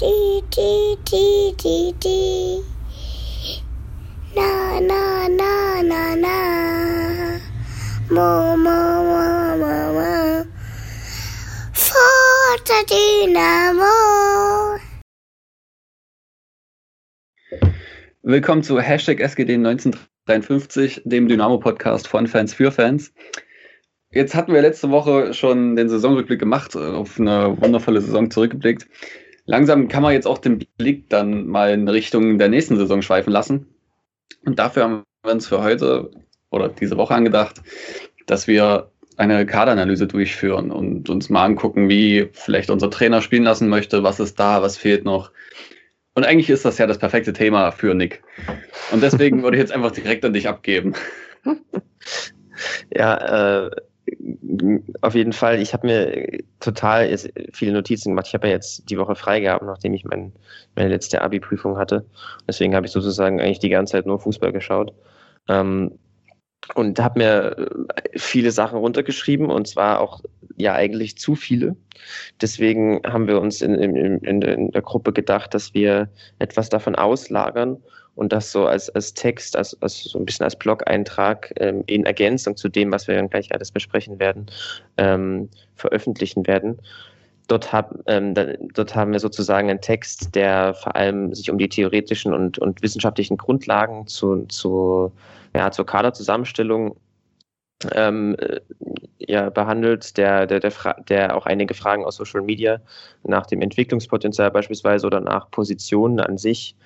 Die, die, die, die, die. Na, na, na, na, na. Mo, mo, mo, mo, mo. Forza Dynamo. Willkommen zu Hashtag SGD 1953, dem Dynamo-Podcast von Fans für Fans. Jetzt hatten wir letzte Woche schon den Saisonrückblick gemacht, auf eine wundervolle Saison zurückgeblickt. Langsam kann man jetzt auch den Blick dann mal in Richtung der nächsten Saison schweifen lassen. Und dafür haben wir uns für heute oder diese Woche angedacht, dass wir eine Kaderanalyse durchführen und uns mal angucken, wie vielleicht unser Trainer spielen lassen möchte, was ist da, was fehlt noch. Und eigentlich ist das ja das perfekte Thema für Nick. Und deswegen würde ich jetzt einfach direkt an dich abgeben. Ja, äh, auf jeden Fall. Ich habe mir total viele Notizen gemacht. Ich habe ja jetzt die Woche frei gehabt, nachdem ich mein, meine letzte Abi-Prüfung hatte. Deswegen habe ich sozusagen eigentlich die ganze Zeit nur Fußball geschaut. Ähm, und habe mir äh, viele Sachen runtergeschrieben und zwar auch ja eigentlich zu viele. Deswegen haben wir uns in, in, in, in der Gruppe gedacht, dass wir etwas davon auslagern und das so als, als Text, als, als so ein bisschen als Blog-Eintrag ähm, in Ergänzung zu dem, was wir dann gleich alles besprechen werden, ähm, veröffentlichen werden. Dort, hab, ähm, da, dort haben wir sozusagen einen Text, der vor allem sich um die theoretischen und, und wissenschaftlichen Grundlagen zu, zu, ja, zur Kaderzusammenstellung ähm, äh, ja, behandelt, der, der, der, der auch einige Fragen aus Social Media nach dem Entwicklungspotenzial beispielsweise oder nach Positionen an sich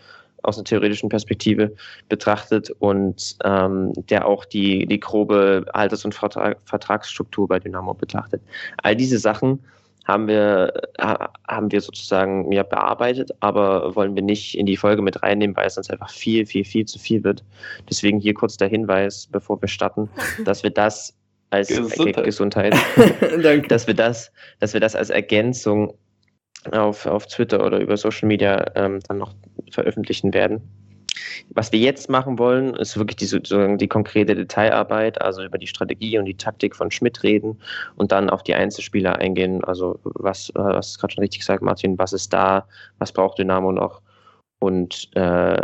aus einer theoretischen Perspektive betrachtet und ähm, der auch die, die grobe Alters- und Vertrag, Vertragsstruktur bei Dynamo betrachtet. All diese Sachen haben wir, haben wir sozusagen ja, bearbeitet, aber wollen wir nicht in die Folge mit reinnehmen, weil es sonst einfach viel, viel, viel zu viel wird. Deswegen hier kurz der Hinweis, bevor wir starten, dass wir das als Gesundheit, Gesundheit dass wir das, dass wir das als Ergänzung auf, auf Twitter oder über Social Media ähm, dann noch veröffentlichen werden. Was wir jetzt machen wollen, ist wirklich die, sozusagen die konkrete Detailarbeit, also über die Strategie und die Taktik von Schmidt reden und dann auf die Einzelspieler eingehen. Also was, was gerade schon richtig gesagt, Martin, was ist da, was braucht Dynamo noch? Und äh,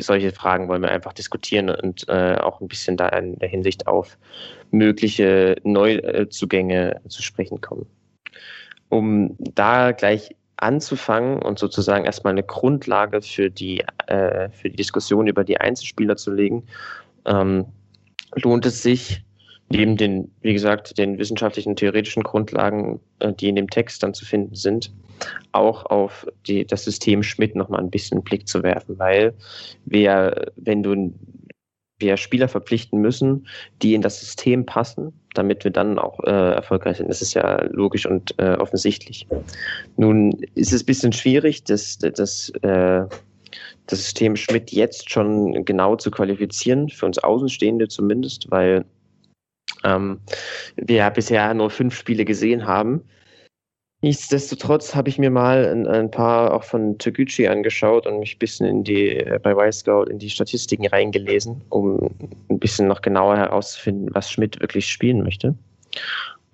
solche Fragen wollen wir einfach diskutieren und äh, auch ein bisschen da in der Hinsicht auf mögliche Neuzugänge zu sprechen kommen. Um da gleich anzufangen und sozusagen erstmal eine Grundlage für die, äh, für die Diskussion über die Einzelspieler zu legen, ähm, lohnt es sich, neben den, wie gesagt, den wissenschaftlichen, theoretischen Grundlagen, äh, die in dem Text dann zu finden sind, auch auf die, das System Schmidt nochmal ein bisschen Blick zu werfen, weil wir, wenn du wir Spieler verpflichten müssen, die in das System passen, damit wir dann auch äh, erfolgreich sind. Das ist ja logisch und äh, offensichtlich. Nun ist es ein bisschen schwierig, das, das, äh, das System Schmidt jetzt schon genau zu qualifizieren, für uns Außenstehende zumindest, weil ähm, wir ja bisher nur fünf Spiele gesehen haben Nichtsdestotrotz habe ich mir mal ein, ein, paar auch von Toguchi angeschaut und mich ein bisschen in die, äh, bei Y-Scout in die Statistiken reingelesen, um ein bisschen noch genauer herauszufinden, was Schmidt wirklich spielen möchte.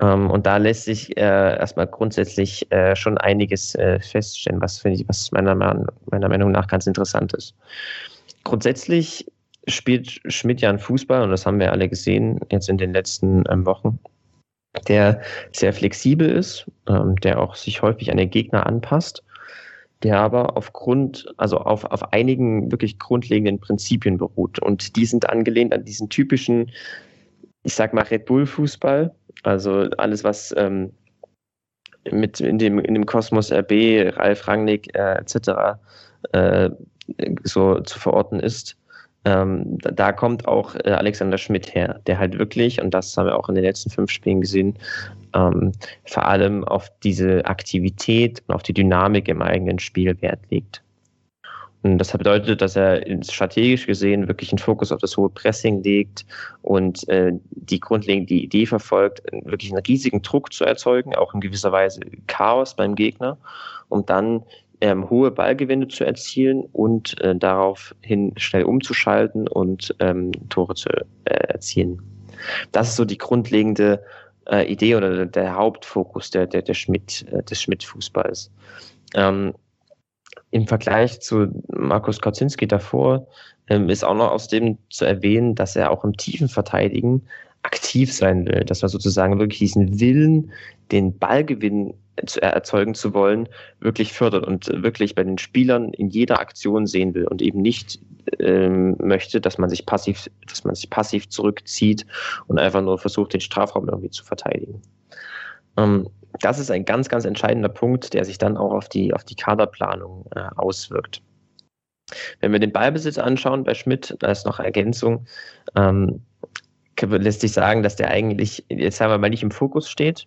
Ähm, und da lässt sich äh, erstmal grundsätzlich äh, schon einiges äh, feststellen, was, ich, was meiner, meiner Meinung nach ganz interessant ist. Grundsätzlich spielt Schmidt ja einen Fußball und das haben wir alle gesehen jetzt in den letzten ähm, Wochen der sehr flexibel ist, ähm, der auch sich häufig an den Gegner anpasst, der aber aufgrund, also auf, auf einigen wirklich grundlegenden Prinzipien beruht. Und die sind angelehnt an diesen typischen, ich sag mal, Red Bull-Fußball. Also alles, was ähm, mit in dem, in dem Kosmos RB, Ralf Rangnick äh, etc. Äh, so zu verorten ist. Ähm, da, kommt auch äh, Alexander Schmidt her, der halt wirklich, und das haben wir auch in den letzten fünf Spielen gesehen, ähm, vor allem auf diese Aktivität und auf die Dynamik im eigenen Spiel Wert legt. Und das bedeutet, dass er strategisch gesehen wirklich einen Fokus auf das hohe Pressing legt und äh, die grundlegende Idee verfolgt, wirklich einen riesigen Druck zu erzeugen, auch in gewisser Weise Chaos beim Gegner, um dann ähm, hohe Ballgewinne zu erzielen und äh, daraufhin schnell umzuschalten und ähm, Tore zu äh, erzielen. Das ist so die grundlegende äh, Idee oder der Hauptfokus der, der, der Schmidt, äh, des Schmidt-Fußballs. Ähm, im Vergleich zu Markus Kaczynski davor ähm, ist auch noch aus dem zu erwähnen, dass er auch im tiefen Verteidigen aktiv sein will, dass er sozusagen wirklich diesen Willen, den Ballgewinn zu erzeugen zu wollen, wirklich fördert und wirklich bei den Spielern in jeder Aktion sehen will und eben nicht ähm, möchte, dass man sich passiv, dass man sich passiv zurückzieht und einfach nur versucht, den Strafraum irgendwie zu verteidigen. Ähm, das ist ein ganz, ganz entscheidender Punkt, der sich dann auch auf die, auf die Kaderplanung äh, auswirkt. Wenn wir den Ballbesitz anschauen bei Schmidt, da ist noch Ergänzung, ähm, lässt sich sagen, dass der eigentlich, jetzt sagen wir mal, nicht im Fokus steht.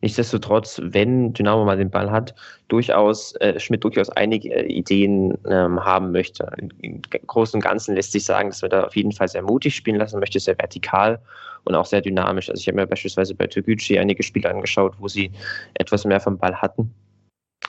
Nichtsdestotrotz, wenn Dynamo mal den Ball hat, durchaus äh, Schmidt durchaus einige äh, Ideen ähm, haben möchte. Im Großen und Ganzen lässt sich sagen, dass wir da auf jeden Fall sehr mutig spielen lassen möchte, sehr vertikal und auch sehr dynamisch. Also ich habe mir beispielsweise bei Toguchi einige Spiele angeschaut, wo sie etwas mehr vom Ball hatten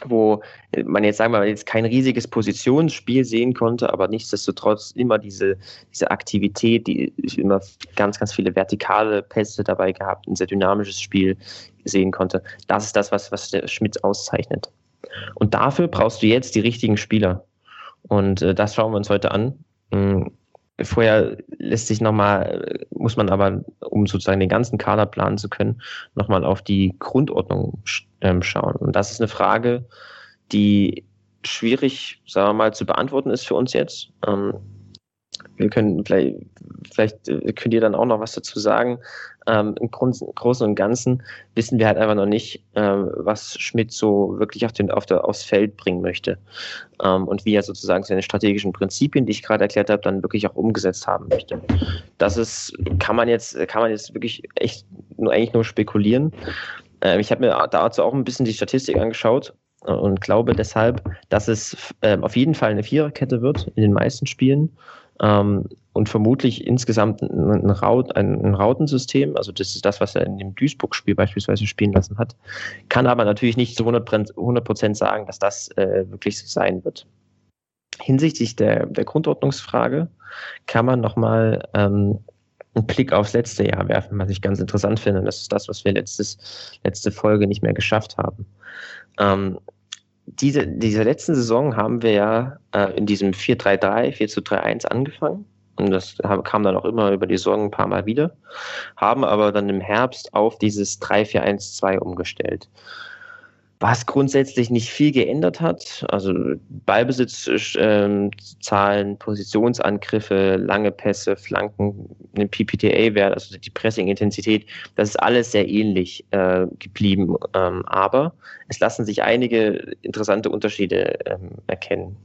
wo man jetzt sagen wir mal jetzt kein riesiges Positionsspiel sehen konnte, aber nichtsdestotrotz immer diese, diese Aktivität, die immer ganz, ganz viele vertikale Pässe dabei gehabt, ein sehr dynamisches Spiel sehen konnte. Das ist das, was, was der Schmidt auszeichnet. Und dafür brauchst du jetzt die richtigen Spieler. Und äh, das schauen wir uns heute an. Mhm Vorher lässt sich nochmal, muss man aber, um sozusagen den ganzen Kader planen zu können, nochmal auf die Grundordnung ähm, schauen. Und das ist eine Frage, die schwierig, sagen wir mal, zu beantworten ist für uns jetzt. Ähm, wir können vielleicht, vielleicht äh, könnt ihr dann auch noch was dazu sagen. Ähm, Im Großen und Ganzen wissen wir halt einfach noch nicht, ähm, was Schmidt so wirklich auf den, auf der, aufs Feld bringen möchte ähm, und wie er sozusagen seine strategischen Prinzipien, die ich gerade erklärt habe, dann wirklich auch umgesetzt haben möchte. Das ist, kann man jetzt, kann man jetzt wirklich echt nur eigentlich nur spekulieren. Ähm, ich habe mir dazu auch ein bisschen die Statistik angeschaut äh, und glaube deshalb, dass es äh, auf jeden Fall eine Viererkette wird in den meisten Spielen ähm, und vermutlich insgesamt ein, Raut, ein, Rautensystem, also das ist das, was er in dem Duisburg-Spiel beispielsweise spielen lassen hat, kann aber natürlich nicht zu 100 Prozent sagen, dass das äh, wirklich so sein wird. Hinsichtlich der, der Grundordnungsfrage kann man nochmal ähm, einen Blick aufs letzte Jahr werfen, was ich ganz interessant finde. Und das ist das, was wir letztes, letzte Folge nicht mehr geschafft haben. Ähm, diese, diese letzten Saison haben wir ja äh, in diesem 4-3-3, 4-3-1 angefangen. Und das kam dann auch immer über die Saison ein paar Mal wieder. Haben aber dann im Herbst auf dieses 3-4-1-2 umgestellt was grundsätzlich nicht viel geändert hat. Also Ballbesitzzahlen, ähm, Positionsangriffe, lange Pässe, Flanken, ein PPTA-Wert, also die Pressing-Intensität, das ist alles sehr ähnlich äh, geblieben. Ähm, aber es lassen sich einige interessante Unterschiede ähm, erkennen.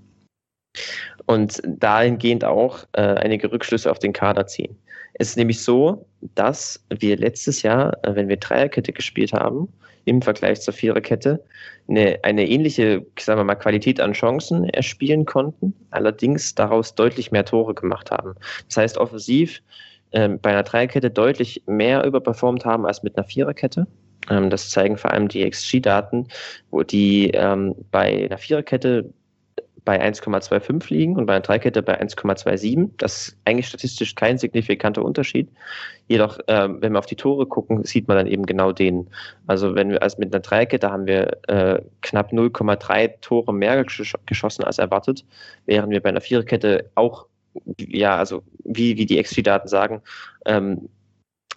Und dahingehend auch äh, einige Rückschlüsse auf den Kader ziehen. Es ist nämlich so, dass wir letztes Jahr, äh, wenn wir Dreierkette gespielt haben, im Vergleich zur Viererkette eine, eine ähnliche, sagen wir mal, Qualität an Chancen erspielen konnten, allerdings daraus deutlich mehr Tore gemacht haben. Das heißt, offensiv ähm, bei einer Dreierkette deutlich mehr überperformt haben als mit einer Viererkette. Ähm, das zeigen vor allem die XG-Daten, wo die ähm, bei einer Viererkette bei 1,25 liegen und bei einer Dreikette bei 1,27. Das ist eigentlich statistisch kein signifikanter Unterschied. Jedoch, äh, wenn wir auf die Tore gucken, sieht man dann eben genau den. Also wenn wir also mit einer Dreikette haben wir äh, knapp 0,3 Tore mehr gesch geschossen als erwartet, während wir bei einer Viererkette auch, ja, also wie, wie die XG-Daten sagen, ähm,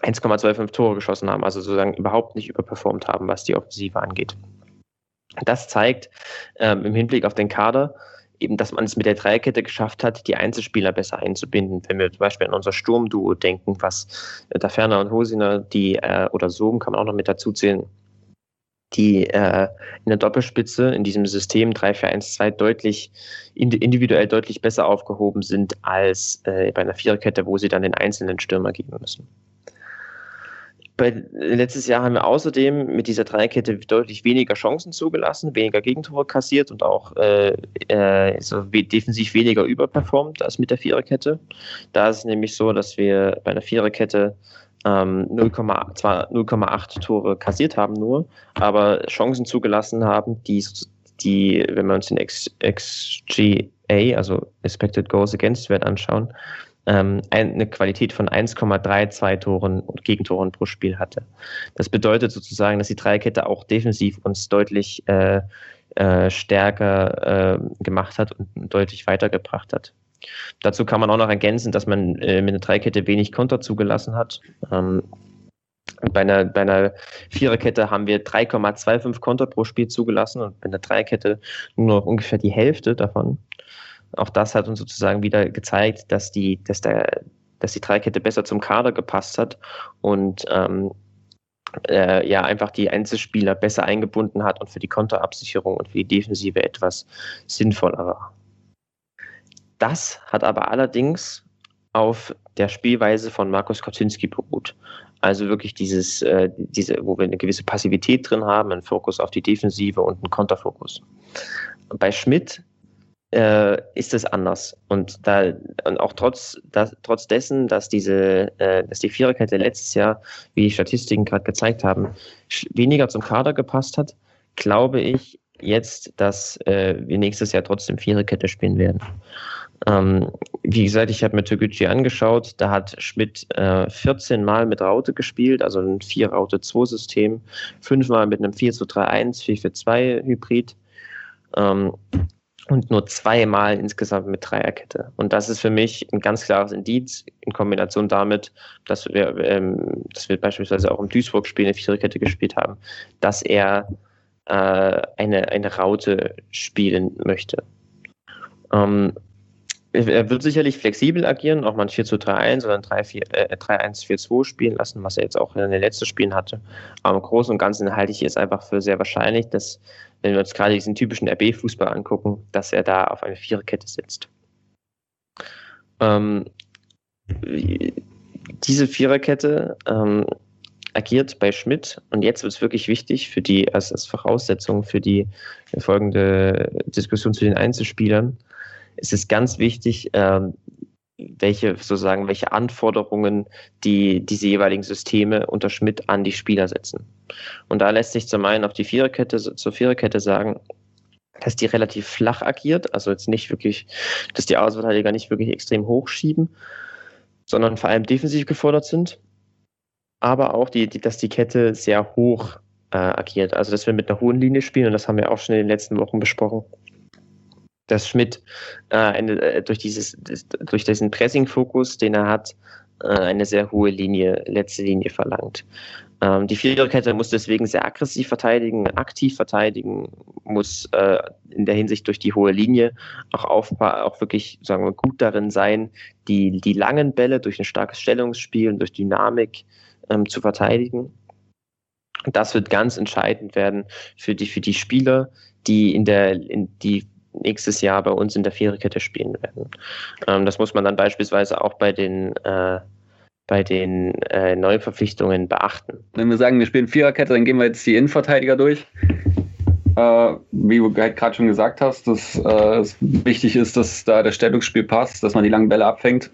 1,25 Tore geschossen haben, also sozusagen überhaupt nicht überperformt haben, was die Offensive angeht. Das zeigt ähm, im Hinblick auf den Kader, eben, dass man es mit der Dreierkette geschafft hat, die Einzelspieler besser einzubinden. Wenn wir zum Beispiel an unser Sturmduo denken, was äh, da Ferner und Hosiner, die, äh, oder Sohm kann man auch noch mit dazu zählen, die äh, in der Doppelspitze in diesem System 3-4-1-2 deutlich individuell deutlich besser aufgehoben sind als äh, bei einer Viererkette, wo sie dann den einzelnen Stürmer geben müssen. Bei, letztes Jahr haben wir außerdem mit dieser Dreikette deutlich weniger Chancen zugelassen, weniger Gegentore kassiert und auch äh, äh, so defensiv weniger überperformt als mit der Viererkette. Da ist es nämlich so, dass wir bei einer Viererkette ähm, 0, zwar 0,8 Tore kassiert haben nur, aber Chancen zugelassen haben, die, die wenn wir uns den XGA, also Expected Goals Against Wert anschauen, ähm, eine Qualität von 1,32 Toren und Gegentoren pro Spiel hatte. Das bedeutet sozusagen, dass die Dreikette auch defensiv uns deutlich äh, äh, stärker äh, gemacht hat und deutlich weitergebracht hat. Dazu kann man auch noch ergänzen, dass man äh, mit einer Dreikette wenig Konter zugelassen hat. Ähm, bei einer, bei einer Viererkette haben wir 3,25 Konter pro Spiel zugelassen und bei einer Dreikette nur noch ungefähr die Hälfte davon. Auch das hat uns sozusagen wieder gezeigt, dass die, dass der, dass die Dreikette besser zum Kader gepasst hat und ähm, äh, ja einfach die Einzelspieler besser eingebunden hat und für die Konterabsicherung und für die Defensive etwas sinnvoller war. Das hat aber allerdings auf der Spielweise von Markus Kocinski beruht. Also wirklich dieses, äh, diese, wo wir eine gewisse Passivität drin haben, einen Fokus auf die Defensive und einen Konterfokus. Bei Schmidt äh, ist es anders. Und da und auch trotz, das, trotz dessen, dass diese, äh, dass die Viererkette letztes Jahr, wie die Statistiken gerade gezeigt haben, weniger zum Kader gepasst hat, glaube ich jetzt, dass äh, wir nächstes Jahr trotzdem Viererkette spielen werden. Ähm, wie gesagt, ich habe mir Toguchi angeschaut, da hat Schmidt äh, 14 Mal mit Raute gespielt, also ein 4-Raute-2-System, 5 Mal mit einem 4 zu 3-1, 4 für 2 Hybrid. Ähm, und nur zweimal insgesamt mit Dreierkette. Und das ist für mich ein ganz klares Indiz in Kombination damit, dass wir, ähm, dass wir beispielsweise auch im Duisburg-Spiel eine Viererkette gespielt haben, dass er äh, eine, eine Raute spielen möchte. Ähm, er wird sicherlich flexibel agieren, auch mal ein 4 zu 3-1 oder ein 3-1-4-2 äh, spielen lassen, was er jetzt auch in den letzten Spielen hatte. Aber im Großen und Ganzen halte ich es einfach für sehr wahrscheinlich, dass, wenn wir uns gerade diesen typischen RB-Fußball angucken, dass er da auf eine Viererkette sitzt. Ähm, diese Viererkette ähm, agiert bei Schmidt und jetzt wird es wirklich wichtig für die, als, als Voraussetzung für die folgende Diskussion zu den Einzelspielern, es ist ganz wichtig, ähm, welche sozusagen welche Anforderungen die diese jeweiligen Systeme unter Schmidt an die Spieler setzen. Und da lässt sich zum einen auf die Viererkette zur Viererkette sagen, dass die relativ flach agiert, also jetzt nicht wirklich, dass die Außenverteidiger nicht wirklich extrem hochschieben, sondern vor allem defensiv gefordert sind, aber auch die, die dass die Kette sehr hoch äh, agiert, also dass wir mit einer hohen Linie spielen und das haben wir auch schon in den letzten Wochen besprochen dass Schmidt äh, eine, äh, durch, dieses, durch diesen Pressing-Fokus, den er hat, äh, eine sehr hohe Linie, letzte Linie verlangt. Ähm, die Viererkette muss deswegen sehr aggressiv verteidigen, aktiv verteidigen, muss äh, in der Hinsicht durch die hohe Linie auch, auch wirklich sagen wir, gut darin sein, die, die langen Bälle durch ein starkes Stellungsspiel und durch Dynamik ähm, zu verteidigen. Das wird ganz entscheidend werden für die, für die Spieler, die in der, in die nächstes Jahr bei uns in der Viererkette spielen werden. Ähm, das muss man dann beispielsweise auch bei den äh, bei den äh, Neuverpflichtungen beachten. Wenn wir sagen, wir spielen Viererkette, dann gehen wir jetzt die Innenverteidiger durch. Äh, wie du gerade schon gesagt hast, dass äh, es wichtig ist, dass da das Stellungsspiel passt, dass man die langen Bälle abfängt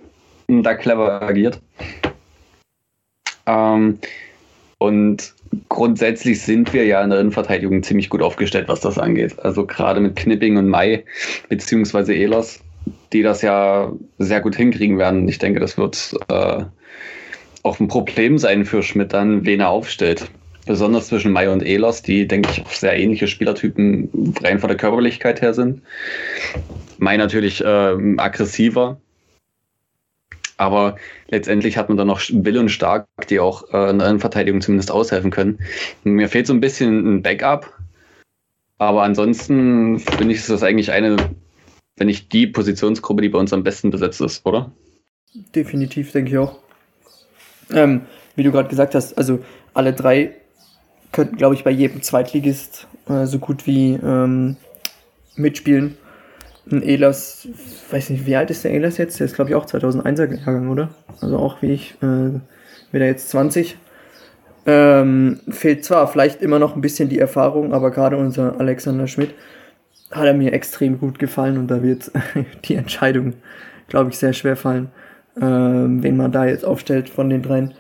und da clever agiert. Ähm, und grundsätzlich sind wir ja in der Innenverteidigung ziemlich gut aufgestellt, was das angeht. Also gerade mit Knipping und Mai, beziehungsweise Ehlers, die das ja sehr gut hinkriegen werden. Ich denke, das wird äh, auch ein Problem sein für Schmidt dann, wen er aufstellt. Besonders zwischen Mai und Ehlers, die, denke ich, sehr ähnliche Spielertypen rein von der Körperlichkeit her sind. Mai natürlich äh, aggressiver, aber letztendlich hat man dann noch Will und Stark, die auch äh, in der Innenverteidigung zumindest aushelfen können. Mir fehlt so ein bisschen ein Backup. Aber ansonsten finde ich, ist das eigentlich eine, wenn nicht die Positionsgruppe, die bei uns am besten besetzt ist, oder? Definitiv, denke ich auch. Ähm, wie du gerade gesagt hast, also alle drei könnten, glaube ich, bei jedem Zweitligist äh, so gut wie ähm, mitspielen ein Elas, weiß nicht, wie alt ist der Elas jetzt? Der ist, glaube ich, auch 2001er Jahrgang, oder? Also auch wie ich, äh, wieder jetzt 20. Ähm, fehlt zwar vielleicht immer noch ein bisschen die Erfahrung, aber gerade unser Alexander Schmidt hat er mir extrem gut gefallen und da wird die Entscheidung, glaube ich, sehr schwer fallen, ähm, wen man da jetzt aufstellt von den dreien.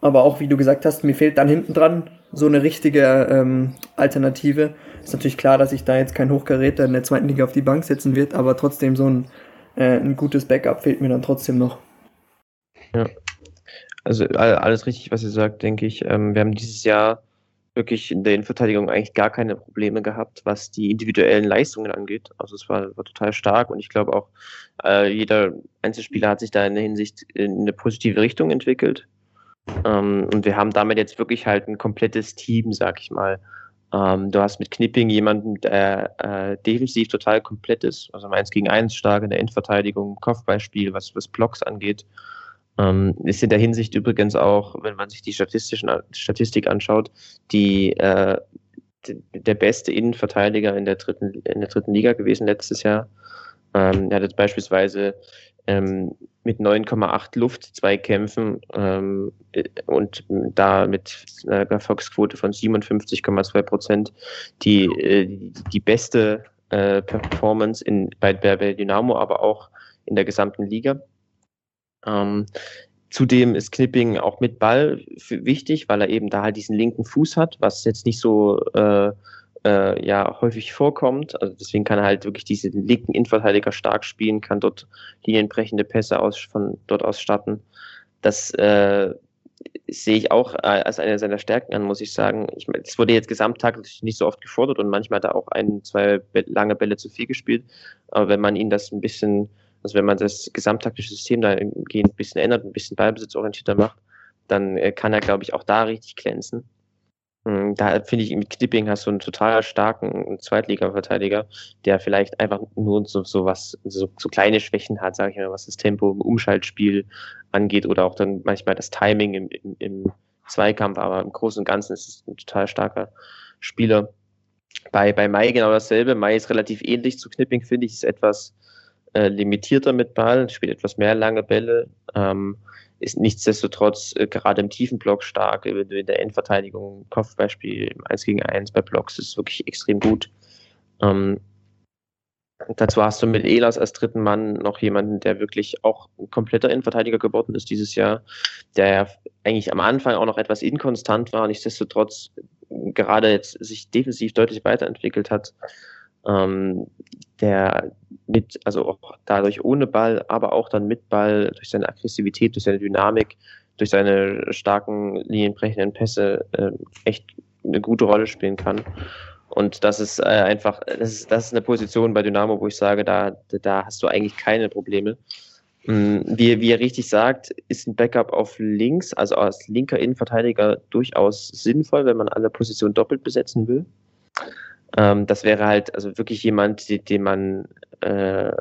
Aber auch wie du gesagt hast, mir fehlt dann hinten dran so eine richtige ähm, Alternative. Ist natürlich klar, dass ich da jetzt kein Hochgeräter in der zweiten Liga auf die Bank setzen wird, aber trotzdem so ein, äh, ein gutes Backup fehlt mir dann trotzdem noch. Ja. Also alles richtig, was ihr sagt, denke ich. Ähm, wir haben dieses Jahr wirklich in der Innenverteidigung eigentlich gar keine Probleme gehabt, was die individuellen Leistungen angeht. Also es war, war total stark und ich glaube auch, äh, jeder Einzelspieler hat sich da in der Hinsicht in eine positive Richtung entwickelt. Ähm, und wir haben damit jetzt wirklich halt ein komplettes Team, sag ich mal. Ähm, du hast mit Knipping jemanden, der äh, defensiv total komplett ist, also eins gegen eins stark in der Endverteidigung, Kopfballspiel, was, was Blocks angeht. Ähm, ist in der Hinsicht übrigens auch, wenn man sich die statistischen, Statistik anschaut, die, äh, der beste Innenverteidiger in der dritten, in der dritten Liga gewesen letztes Jahr. Ähm, er hat jetzt beispielsweise ähm, mit 9,8 Luftzweikämpfen ähm, und da mit einer Erfolgsquote von 57,2 Prozent die, äh, die beste äh, Performance in, bei, bei Dynamo, aber auch in der gesamten Liga. Ähm, Zudem ist Knipping auch mit Ball wichtig, weil er eben da halt diesen linken Fuß hat, was jetzt nicht so äh, äh, ja häufig vorkommt. Also deswegen kann er halt wirklich diesen linken Innenverteidiger stark spielen, kann dort linienbrechende Pässe aus, von dort aus starten. Das äh, sehe ich auch äh, als eine seiner Stärken an, muss ich sagen. Ich meine, es wurde jetzt gesamttaglich nicht so oft gefordert und manchmal er auch ein, zwei lange Bälle zu viel gespielt. Aber wenn man ihn das ein bisschen, also wenn man das gesamttaktische System da ein bisschen ändert, ein bisschen ballbesitzorientierter macht, dann äh, kann er, glaube ich, auch da richtig glänzen. Hm, da finde ich, mit Knipping hast du einen total starken Zweitliga-Verteidiger, der vielleicht einfach nur so, so was, so, so kleine Schwächen hat, sage ich mal, was das Tempo im Umschaltspiel angeht oder auch dann manchmal das Timing im, im, im Zweikampf, aber im Großen und Ganzen ist es ein total starker Spieler. Bei, bei Mai genau dasselbe. Mai ist relativ ähnlich zu Knipping, finde ich, ist etwas äh, limitierter mit Ball, spielt etwas mehr lange Bälle. Ähm, ist nichtsdestotrotz äh, gerade im tiefen Block stark, in der Endverteidigung, Kopfbeispiel 1 gegen 1 bei Blocks ist wirklich extrem gut. Ähm, dazu hast du mit Elas als dritten Mann noch jemanden, der wirklich auch ein kompletter Innenverteidiger geworden ist dieses Jahr, der eigentlich am Anfang auch noch etwas inkonstant war, nichtsdestotrotz gerade jetzt sich defensiv deutlich weiterentwickelt hat. Ähm, der mit, also auch dadurch ohne Ball, aber auch dann mit Ball, durch seine Aggressivität, durch seine Dynamik, durch seine starken linienbrechenden Pässe äh, echt eine gute Rolle spielen kann. Und das ist äh, einfach, das ist, das ist eine Position bei Dynamo, wo ich sage, da, da hast du eigentlich keine Probleme. Mm, wie, wie er richtig sagt, ist ein Backup auf links, also als linker Innenverteidiger durchaus sinnvoll, wenn man alle Positionen doppelt besetzen will. Ähm, das wäre halt also wirklich jemand, den, man äh,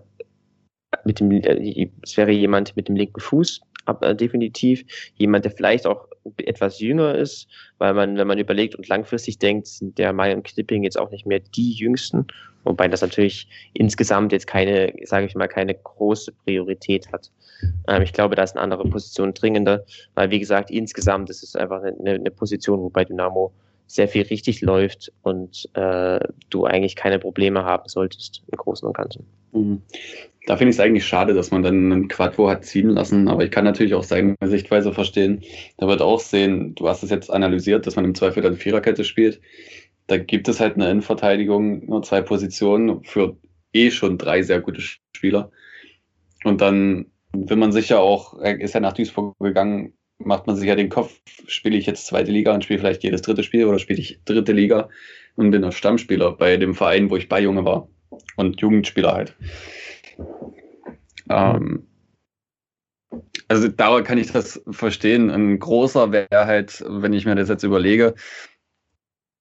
mit dem, äh, es wäre jemand mit dem linken Fuß, ab, äh, definitiv. Jemand, der vielleicht auch etwas jünger ist, weil man, wenn man überlegt und langfristig denkt, sind der Mai und Knipping jetzt auch nicht mehr die jüngsten, wobei das natürlich insgesamt jetzt keine, sage ich mal, keine große Priorität hat. Ähm, ich glaube, da ist eine andere Position dringender, weil wie gesagt, insgesamt ist es einfach eine, eine Position, wo bei Dynamo sehr viel richtig läuft und äh, du eigentlich keine Probleme haben solltest im Großen und Ganzen. Mhm. Da finde ich es eigentlich schade, dass man dann einen Quadvo hat ziehen lassen, aber ich kann natürlich auch seine Sichtweise verstehen. Da wird auch sehen, du hast es jetzt analysiert, dass man im Zweifel dann Viererkette spielt. Da gibt es halt eine Innenverteidigung, nur zwei Positionen für eh schon drei sehr gute Spieler. Und dann will man sicher auch, ist ja nach Duisburg gegangen, macht man sich ja den Kopf, spiele ich jetzt zweite Liga und spiele vielleicht jedes dritte Spiel oder spiele ich dritte Liga und bin noch Stammspieler bei dem Verein, wo ich bei Junge war und Jugendspieler halt. Ähm, also da kann ich das verstehen. Ein großer wäre halt, wenn ich mir das jetzt überlege,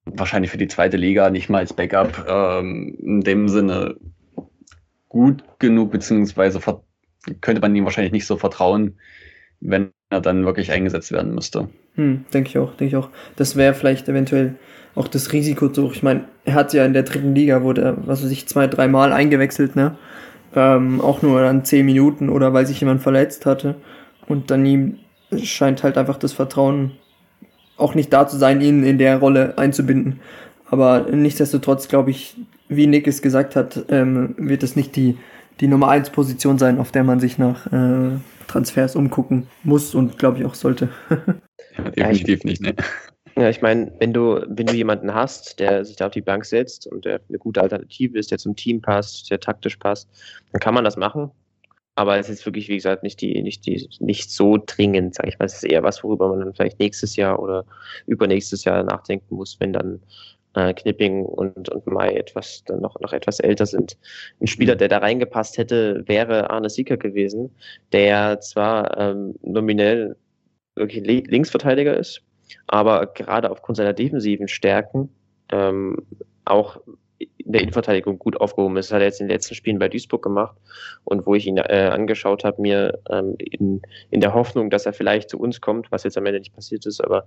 wahrscheinlich für die zweite Liga nicht mal als Backup ähm, in dem Sinne gut genug, beziehungsweise könnte man ihm wahrscheinlich nicht so vertrauen, wenn er dann wirklich eingesetzt werden müsste. Hm, denke ich auch, denke ich auch. Das wäre vielleicht eventuell auch das Risiko zu. Ich meine, er hat ja in der dritten Liga, wurde er, was weiß ich, zwei, dreimal eingewechselt, ne? Ähm, auch nur dann zehn Minuten oder weil sich jemand verletzt hatte. Und dann ihm scheint halt einfach das Vertrauen auch nicht da zu sein, ihn in der Rolle einzubinden. Aber nichtsdestotrotz glaube ich, wie Nick es gesagt hat, ähm, wird es nicht die, die Nummer 1 Position sein, auf der man sich nach äh, Transfers umgucken muss und glaube ich auch sollte. ja, definitiv nicht, ne? Ja, ich meine, wenn du, wenn du jemanden hast, der sich da auf die Bank setzt und der eine gute Alternative ist, der zum Team passt, der taktisch passt, dann kann man das machen. Aber es ist wirklich, wie gesagt, nicht die, nicht die, nicht so dringend, sage ich mal. Es ist eher was, worüber man dann vielleicht nächstes Jahr oder übernächstes Jahr nachdenken muss, wenn dann äh, Knipping und, und Mai etwas, dann noch, noch etwas älter sind. Ein Spieler, der da reingepasst hätte, wäre Arne Sieker gewesen, der zwar ähm, nominell wirklich Linksverteidiger ist, aber gerade aufgrund seiner defensiven Stärken ähm, auch in der Innenverteidigung gut aufgehoben ist. Das hat er jetzt in den letzten Spielen bei Duisburg gemacht und wo ich ihn äh, angeschaut habe, mir ähm, in, in der Hoffnung, dass er vielleicht zu uns kommt, was jetzt am Ende nicht passiert ist, aber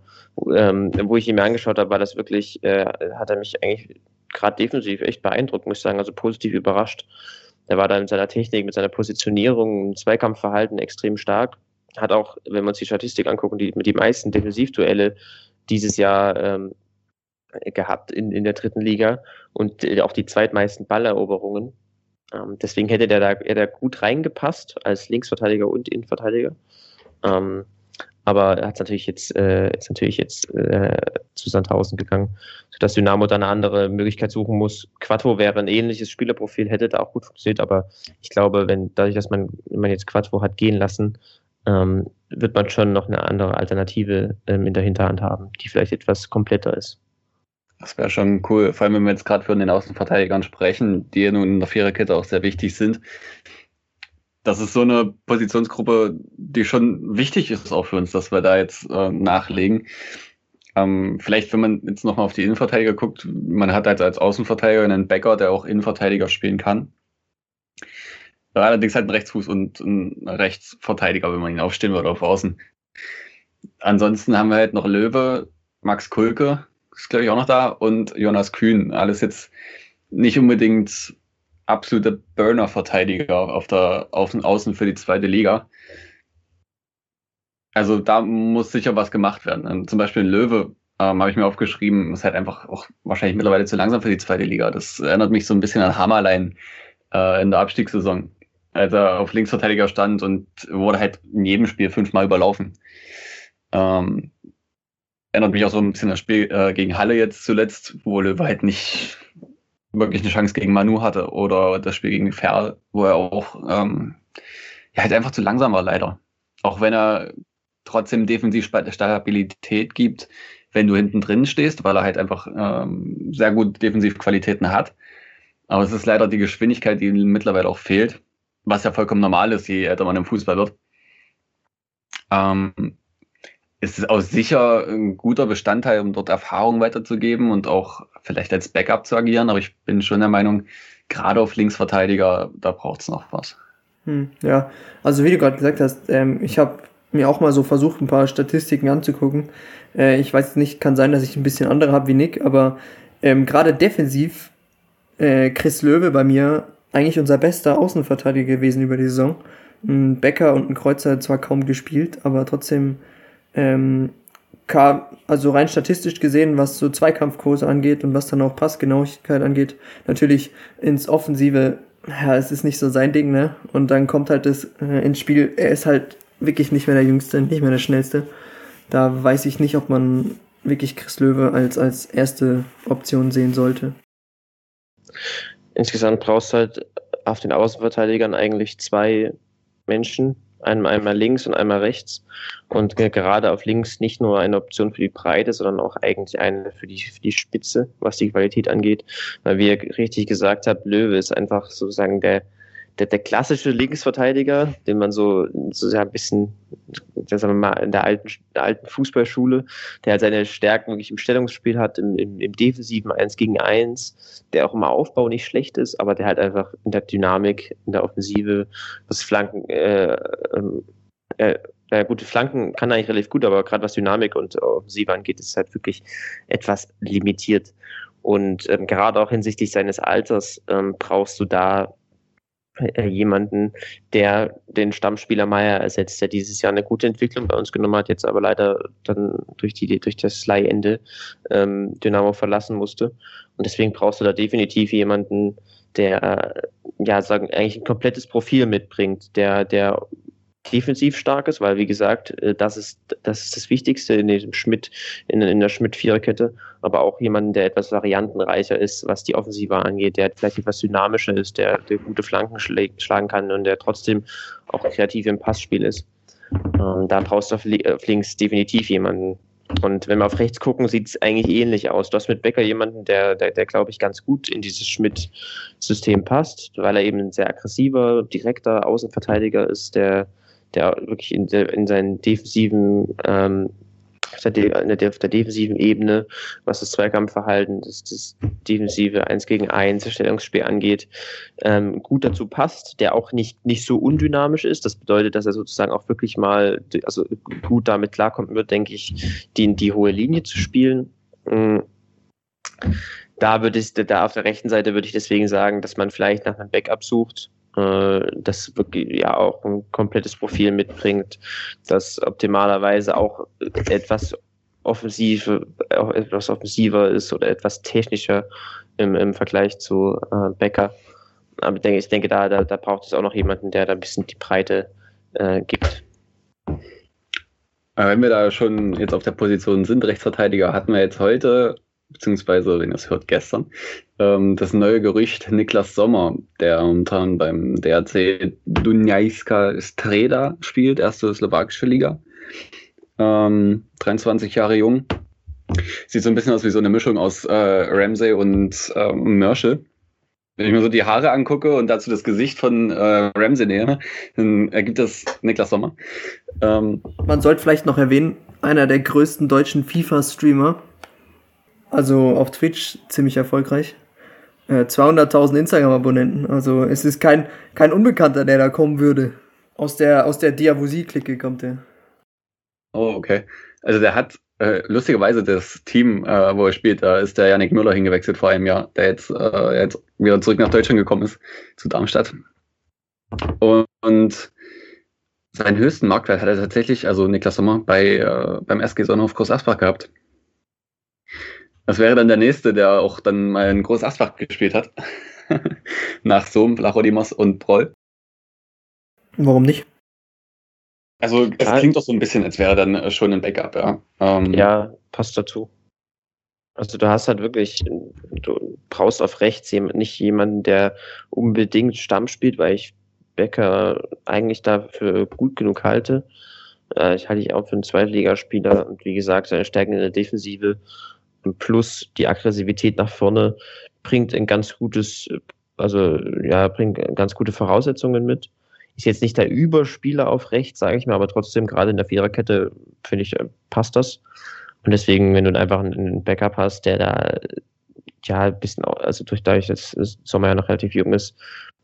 ähm, wo ich ihn mir angeschaut habe, war das wirklich, äh, hat er mich eigentlich gerade defensiv echt beeindruckt, muss ich sagen, also positiv überrascht. Er war da mit seiner Technik, mit seiner Positionierung, Zweikampfverhalten extrem stark. Hat auch, wenn wir uns die Statistik angucken, die, mit die meisten Defensivduelle dieses Jahr ähm, gehabt in, in der dritten Liga und äh, auch die zweitmeisten Balleroberungen. Ähm, deswegen hätte der da, er da gut reingepasst als Linksverteidiger und Innenverteidiger. Ähm, aber er hat natürlich jetzt, äh, ist natürlich jetzt äh, zu Sandhausen gegangen, sodass Dynamo da eine andere Möglichkeit suchen muss. Quattro wäre ein ähnliches Spielerprofil, hätte da auch gut funktioniert, aber ich glaube, wenn dadurch, dass man, wenn man jetzt Quattro hat gehen lassen, ähm, wird man schon noch eine andere Alternative ähm, in der Hinterhand haben, die vielleicht etwas kompletter ist. Das wäre schon cool, vor allem wenn wir jetzt gerade von den Außenverteidigern sprechen, die ja nun in der Viererkette auch sehr wichtig sind. Das ist so eine Positionsgruppe, die schon wichtig ist auch für uns, dass wir da jetzt äh, nachlegen. Ähm, vielleicht, wenn man jetzt nochmal auf die Innenverteidiger guckt, man hat halt als Außenverteidiger einen Bäcker, der auch Innenverteidiger spielen kann. Allerdings halt ein Rechtsfuß und ein Rechtsverteidiger, wenn man ihn aufstehen würde auf Außen. Ansonsten haben wir halt noch Löwe, Max Kulke, ist, glaube ich, auch noch da und Jonas Kühn. Alles jetzt nicht unbedingt absolute Burner-Verteidiger auf der Außen, Außen für die zweite Liga. Also da muss sicher was gemacht werden. Und zum Beispiel in Löwe ähm, habe ich mir aufgeschrieben, ist halt einfach auch wahrscheinlich mittlerweile zu langsam für die zweite Liga. Das erinnert mich so ein bisschen an Hammerlein äh, in der Abstiegssaison, als er auf Linksverteidiger stand und wurde halt in jedem Spiel fünfmal überlaufen. Ähm, erinnert mich auch so ein bisschen das Spiel äh, gegen Halle jetzt zuletzt, wo Löwe halt nicht wirklich eine Chance gegen Manu hatte oder das Spiel gegen Ferl, wo er auch ähm, ja, halt einfach zu langsam war leider. Auch wenn er trotzdem defensiv Stabilität gibt, wenn du hinten drin stehst, weil er halt einfach ähm, sehr gute Defensivqualitäten hat. Aber es ist leider die Geschwindigkeit, die mittlerweile auch fehlt, was ja vollkommen normal ist, je älter man im Fußball wird. Ähm, ist es auch sicher ein guter Bestandteil, um dort Erfahrung weiterzugeben und auch vielleicht als Backup zu agieren. Aber ich bin schon der Meinung, gerade auf Linksverteidiger, da braucht es noch was. Hm, ja, also wie du gerade gesagt hast, ähm, ich habe mir auch mal so versucht, ein paar Statistiken anzugucken. Äh, ich weiß nicht, kann sein, dass ich ein bisschen andere habe wie Nick, aber ähm, gerade defensiv äh, Chris Löwe bei mir eigentlich unser bester Außenverteidiger gewesen über die Saison. Ein Becker und ein Kreuzer zwar kaum gespielt, aber trotzdem ähm, kam, also rein statistisch gesehen, was so Zweikampfkurse angeht und was dann auch Passgenauigkeit angeht, natürlich ins Offensive, ja, es ist nicht so sein Ding, ne? Und dann kommt halt das äh, ins Spiel, er ist halt wirklich nicht mehr der Jüngste, nicht mehr der Schnellste. Da weiß ich nicht, ob man wirklich Chris Löwe als, als erste Option sehen sollte. Insgesamt brauchst du halt auf den Außenverteidigern eigentlich zwei Menschen, einmal, einmal links und einmal rechts. Und gerade auf links nicht nur eine Option für die Breite, sondern auch eigentlich eine für die, für die Spitze, was die Qualität angeht. Weil wie ihr richtig gesagt habt, Löwe ist einfach sozusagen der, der, der klassische Linksverteidiger, den man so, so sehr ein bisschen, sagen wir mal, in der alten, alten Fußballschule, der halt seine Stärken wirklich im Stellungsspiel hat, im, im, im defensiven 1 gegen 1, der auch im Aufbau nicht schlecht ist, aber der halt einfach in der Dynamik, in der Offensive, was Flanken, äh, ähm, äh, äh, gute Flanken kann eigentlich relativ gut, aber gerade was Dynamik und Offensive angeht, ist halt wirklich etwas limitiert. Und ähm, gerade auch hinsichtlich seines Alters ähm, brauchst du da äh, jemanden, der den Stammspieler Meier ersetzt, der dieses Jahr eine gute Entwicklung bei uns genommen hat, jetzt aber leider dann durch die durch das Leihende ähm, Dynamo verlassen musste. Und deswegen brauchst du da definitiv jemanden, der äh, ja sagen eigentlich ein komplettes Profil mitbringt, der der defensiv stark ist, weil wie gesagt, äh, das ist das, ist das Wichtigste in dem Schmidt, in, in der Schmidt-Viererkette, aber auch jemanden, der etwas variantenreicher ist, was die Offensive angeht, der vielleicht etwas dynamischer ist, der, der gute Flanken schlagen kann und der trotzdem auch kreativ im Passspiel ist. Ähm, da brauchst du auf, auf links definitiv jemanden, und wenn wir auf rechts gucken, sieht es eigentlich ähnlich aus. Du hast mit Becker jemanden, der, der, der glaube ich, ganz gut in dieses Schmidt-System passt, weil er eben ein sehr aggressiver, direkter Außenverteidiger ist, der, der wirklich in, der, in seinen defensiven ähm, auf der, auf der defensiven Ebene, was das Zweikampfverhalten, das, das defensive 1 gegen 1 Stellungsspiel angeht, ähm, gut dazu passt, der auch nicht, nicht so undynamisch ist. Das bedeutet, dass er sozusagen auch wirklich mal also gut damit klarkommen wird, denke ich, die, die hohe Linie zu spielen. Mhm. Da würde ich, da auf der rechten Seite würde ich deswegen sagen, dass man vielleicht nach einem Backup sucht, äh, das wirklich ja auch ein komplettes Profil mitbringt, das optimalerweise auch etwas offensiv, auch etwas offensiver ist oder etwas technischer im, im Vergleich zu äh, Becker. Aber ich denke, ich denke da, da, da braucht es auch noch jemanden, der da ein bisschen die Breite äh, gibt. Wenn wir da schon jetzt auf der Position sind, Rechtsverteidiger, hatten wir jetzt heute beziehungsweise, wenn ihr es hört, gestern, ähm, das neue Gerücht Niklas Sommer, der momentan beim DRC Dunajska Streda spielt, erste slowakische Liga. Ähm, 23 Jahre jung. Sieht so ein bisschen aus wie so eine Mischung aus äh, Ramsey und ähm, Merschel. Wenn ich mir so die Haare angucke und dazu das Gesicht von äh, Ramsey nehme, dann ergibt das Niklas Sommer. Ähm, Man sollte vielleicht noch erwähnen, einer der größten deutschen FIFA-Streamer also auf Twitch ziemlich erfolgreich. Äh, 200.000 Instagram-Abonnenten. Also es ist kein, kein Unbekannter, der da kommen würde. Aus der, aus der Diavosie-Clique kommt der. Oh, okay. Also der hat äh, lustigerweise das Team, äh, wo er spielt, da ist der Yannick Müller hingewechselt vor einem Jahr, der jetzt, äh, jetzt wieder zurück nach Deutschland gekommen ist, zu Darmstadt. Und, und seinen höchsten Marktwert hat er tatsächlich, also Niklas Sommer, bei, äh, beim SG Sonnenhof Groß Asbach gehabt. Das wäre dann der nächste, der auch dann mal ein großes Asbach gespielt hat. Nach Sohm, Lachodimos und Proll. Warum nicht? Also es ja. klingt doch so ein bisschen, als wäre dann schon ein Backup, ja. Ähm, ja, passt dazu. Also du hast halt wirklich, du brauchst auf rechts nicht jemanden, der unbedingt Stamm spielt, weil ich Becker eigentlich dafür gut genug halte. Äh, ich halte ihn auch für einen Zweitligaspieler und wie gesagt, seine Stärken in der Defensive plus die Aggressivität nach vorne bringt ein ganz gutes, also ja, bringt ganz gute Voraussetzungen mit. Ist jetzt nicht der Überspieler auf rechts, sage ich mal, aber trotzdem gerade in der Viererkette, finde ich, passt das. Und deswegen, wenn du einfach einen Backup hast, der da ja ein bisschen, also durch dadurch, dass Sommer ja noch relativ jung ist,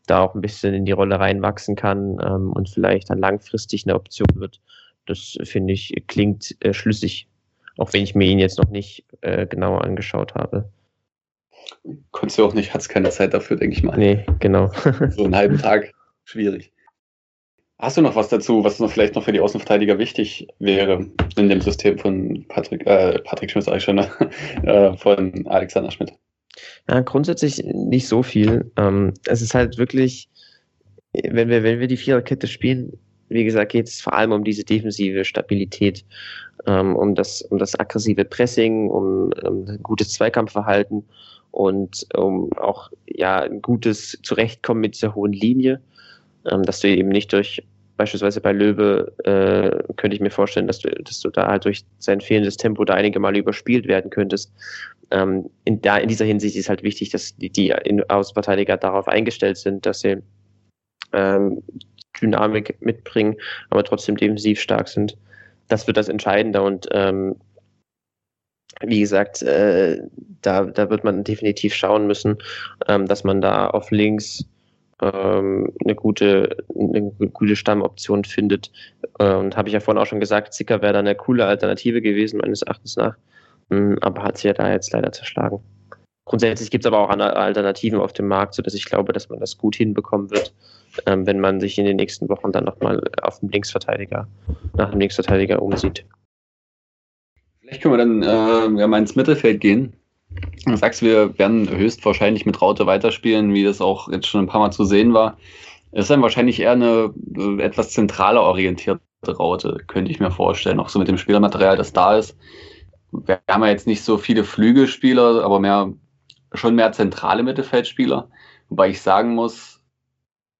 da auch ein bisschen in die Rolle reinwachsen kann ähm, und vielleicht dann langfristig eine Option wird. Das finde ich klingt äh, schlüssig auch wenn ich mir ihn jetzt noch nicht äh, genauer angeschaut habe. Konntest du auch nicht, hattest keine Zeit dafür, denke ich mal. Nee, genau. so einen halben Tag, schwierig. Hast du noch was dazu, was noch vielleicht noch für die Außenverteidiger wichtig wäre in dem System von Patrick, äh, Patrick Schmidt, sag ich schon, äh, von Alexander Schmidt? Ja, grundsätzlich nicht so viel. Ähm, es ist halt wirklich, wenn wir, wenn wir die Viererkette spielen, wie gesagt, geht es vor allem um diese defensive Stabilität, ähm, um, das, um das aggressive Pressing, um, um ein gutes Zweikampfverhalten und um auch ja, ein gutes Zurechtkommen mit dieser hohen Linie, ähm, dass du eben nicht durch beispielsweise bei Löwe äh, könnte ich mir vorstellen, dass du, dass du da halt durch sein fehlendes Tempo da einige Male überspielt werden könntest. Ähm, in, da, in dieser Hinsicht ist halt wichtig, dass die, die Außenverteidiger darauf eingestellt sind, dass sie ähm, Dynamik mitbringen, aber trotzdem defensiv stark sind. Das wird das Entscheidende und ähm, wie gesagt, äh, da, da wird man definitiv schauen müssen, ähm, dass man da auf links ähm, eine gute, eine gute Stammoption findet. Äh, und habe ich ja vorhin auch schon gesagt, Zicker wäre da eine coole Alternative gewesen, meines Erachtens nach. Ähm, aber hat sie ja da jetzt leider zerschlagen. Grundsätzlich gibt es aber auch Alternativen auf dem Markt, sodass ich glaube, dass man das gut hinbekommen wird ähm, wenn man sich in den nächsten Wochen dann nochmal auf den Linksverteidiger, nach dem Linksverteidiger umsieht. Vielleicht können wir dann äh, ja, mal ins Mittelfeld gehen. Du sagst, wir werden höchstwahrscheinlich mit Raute weiterspielen, wie das auch jetzt schon ein paar Mal zu sehen war. ist dann wahrscheinlich eher eine äh, etwas zentraler orientierte Raute, könnte ich mir vorstellen. Auch so mit dem Spielermaterial, das da ist. Wir haben ja jetzt nicht so viele Flügelspieler, aber mehr, schon mehr zentrale Mittelfeldspieler. Wobei ich sagen muss,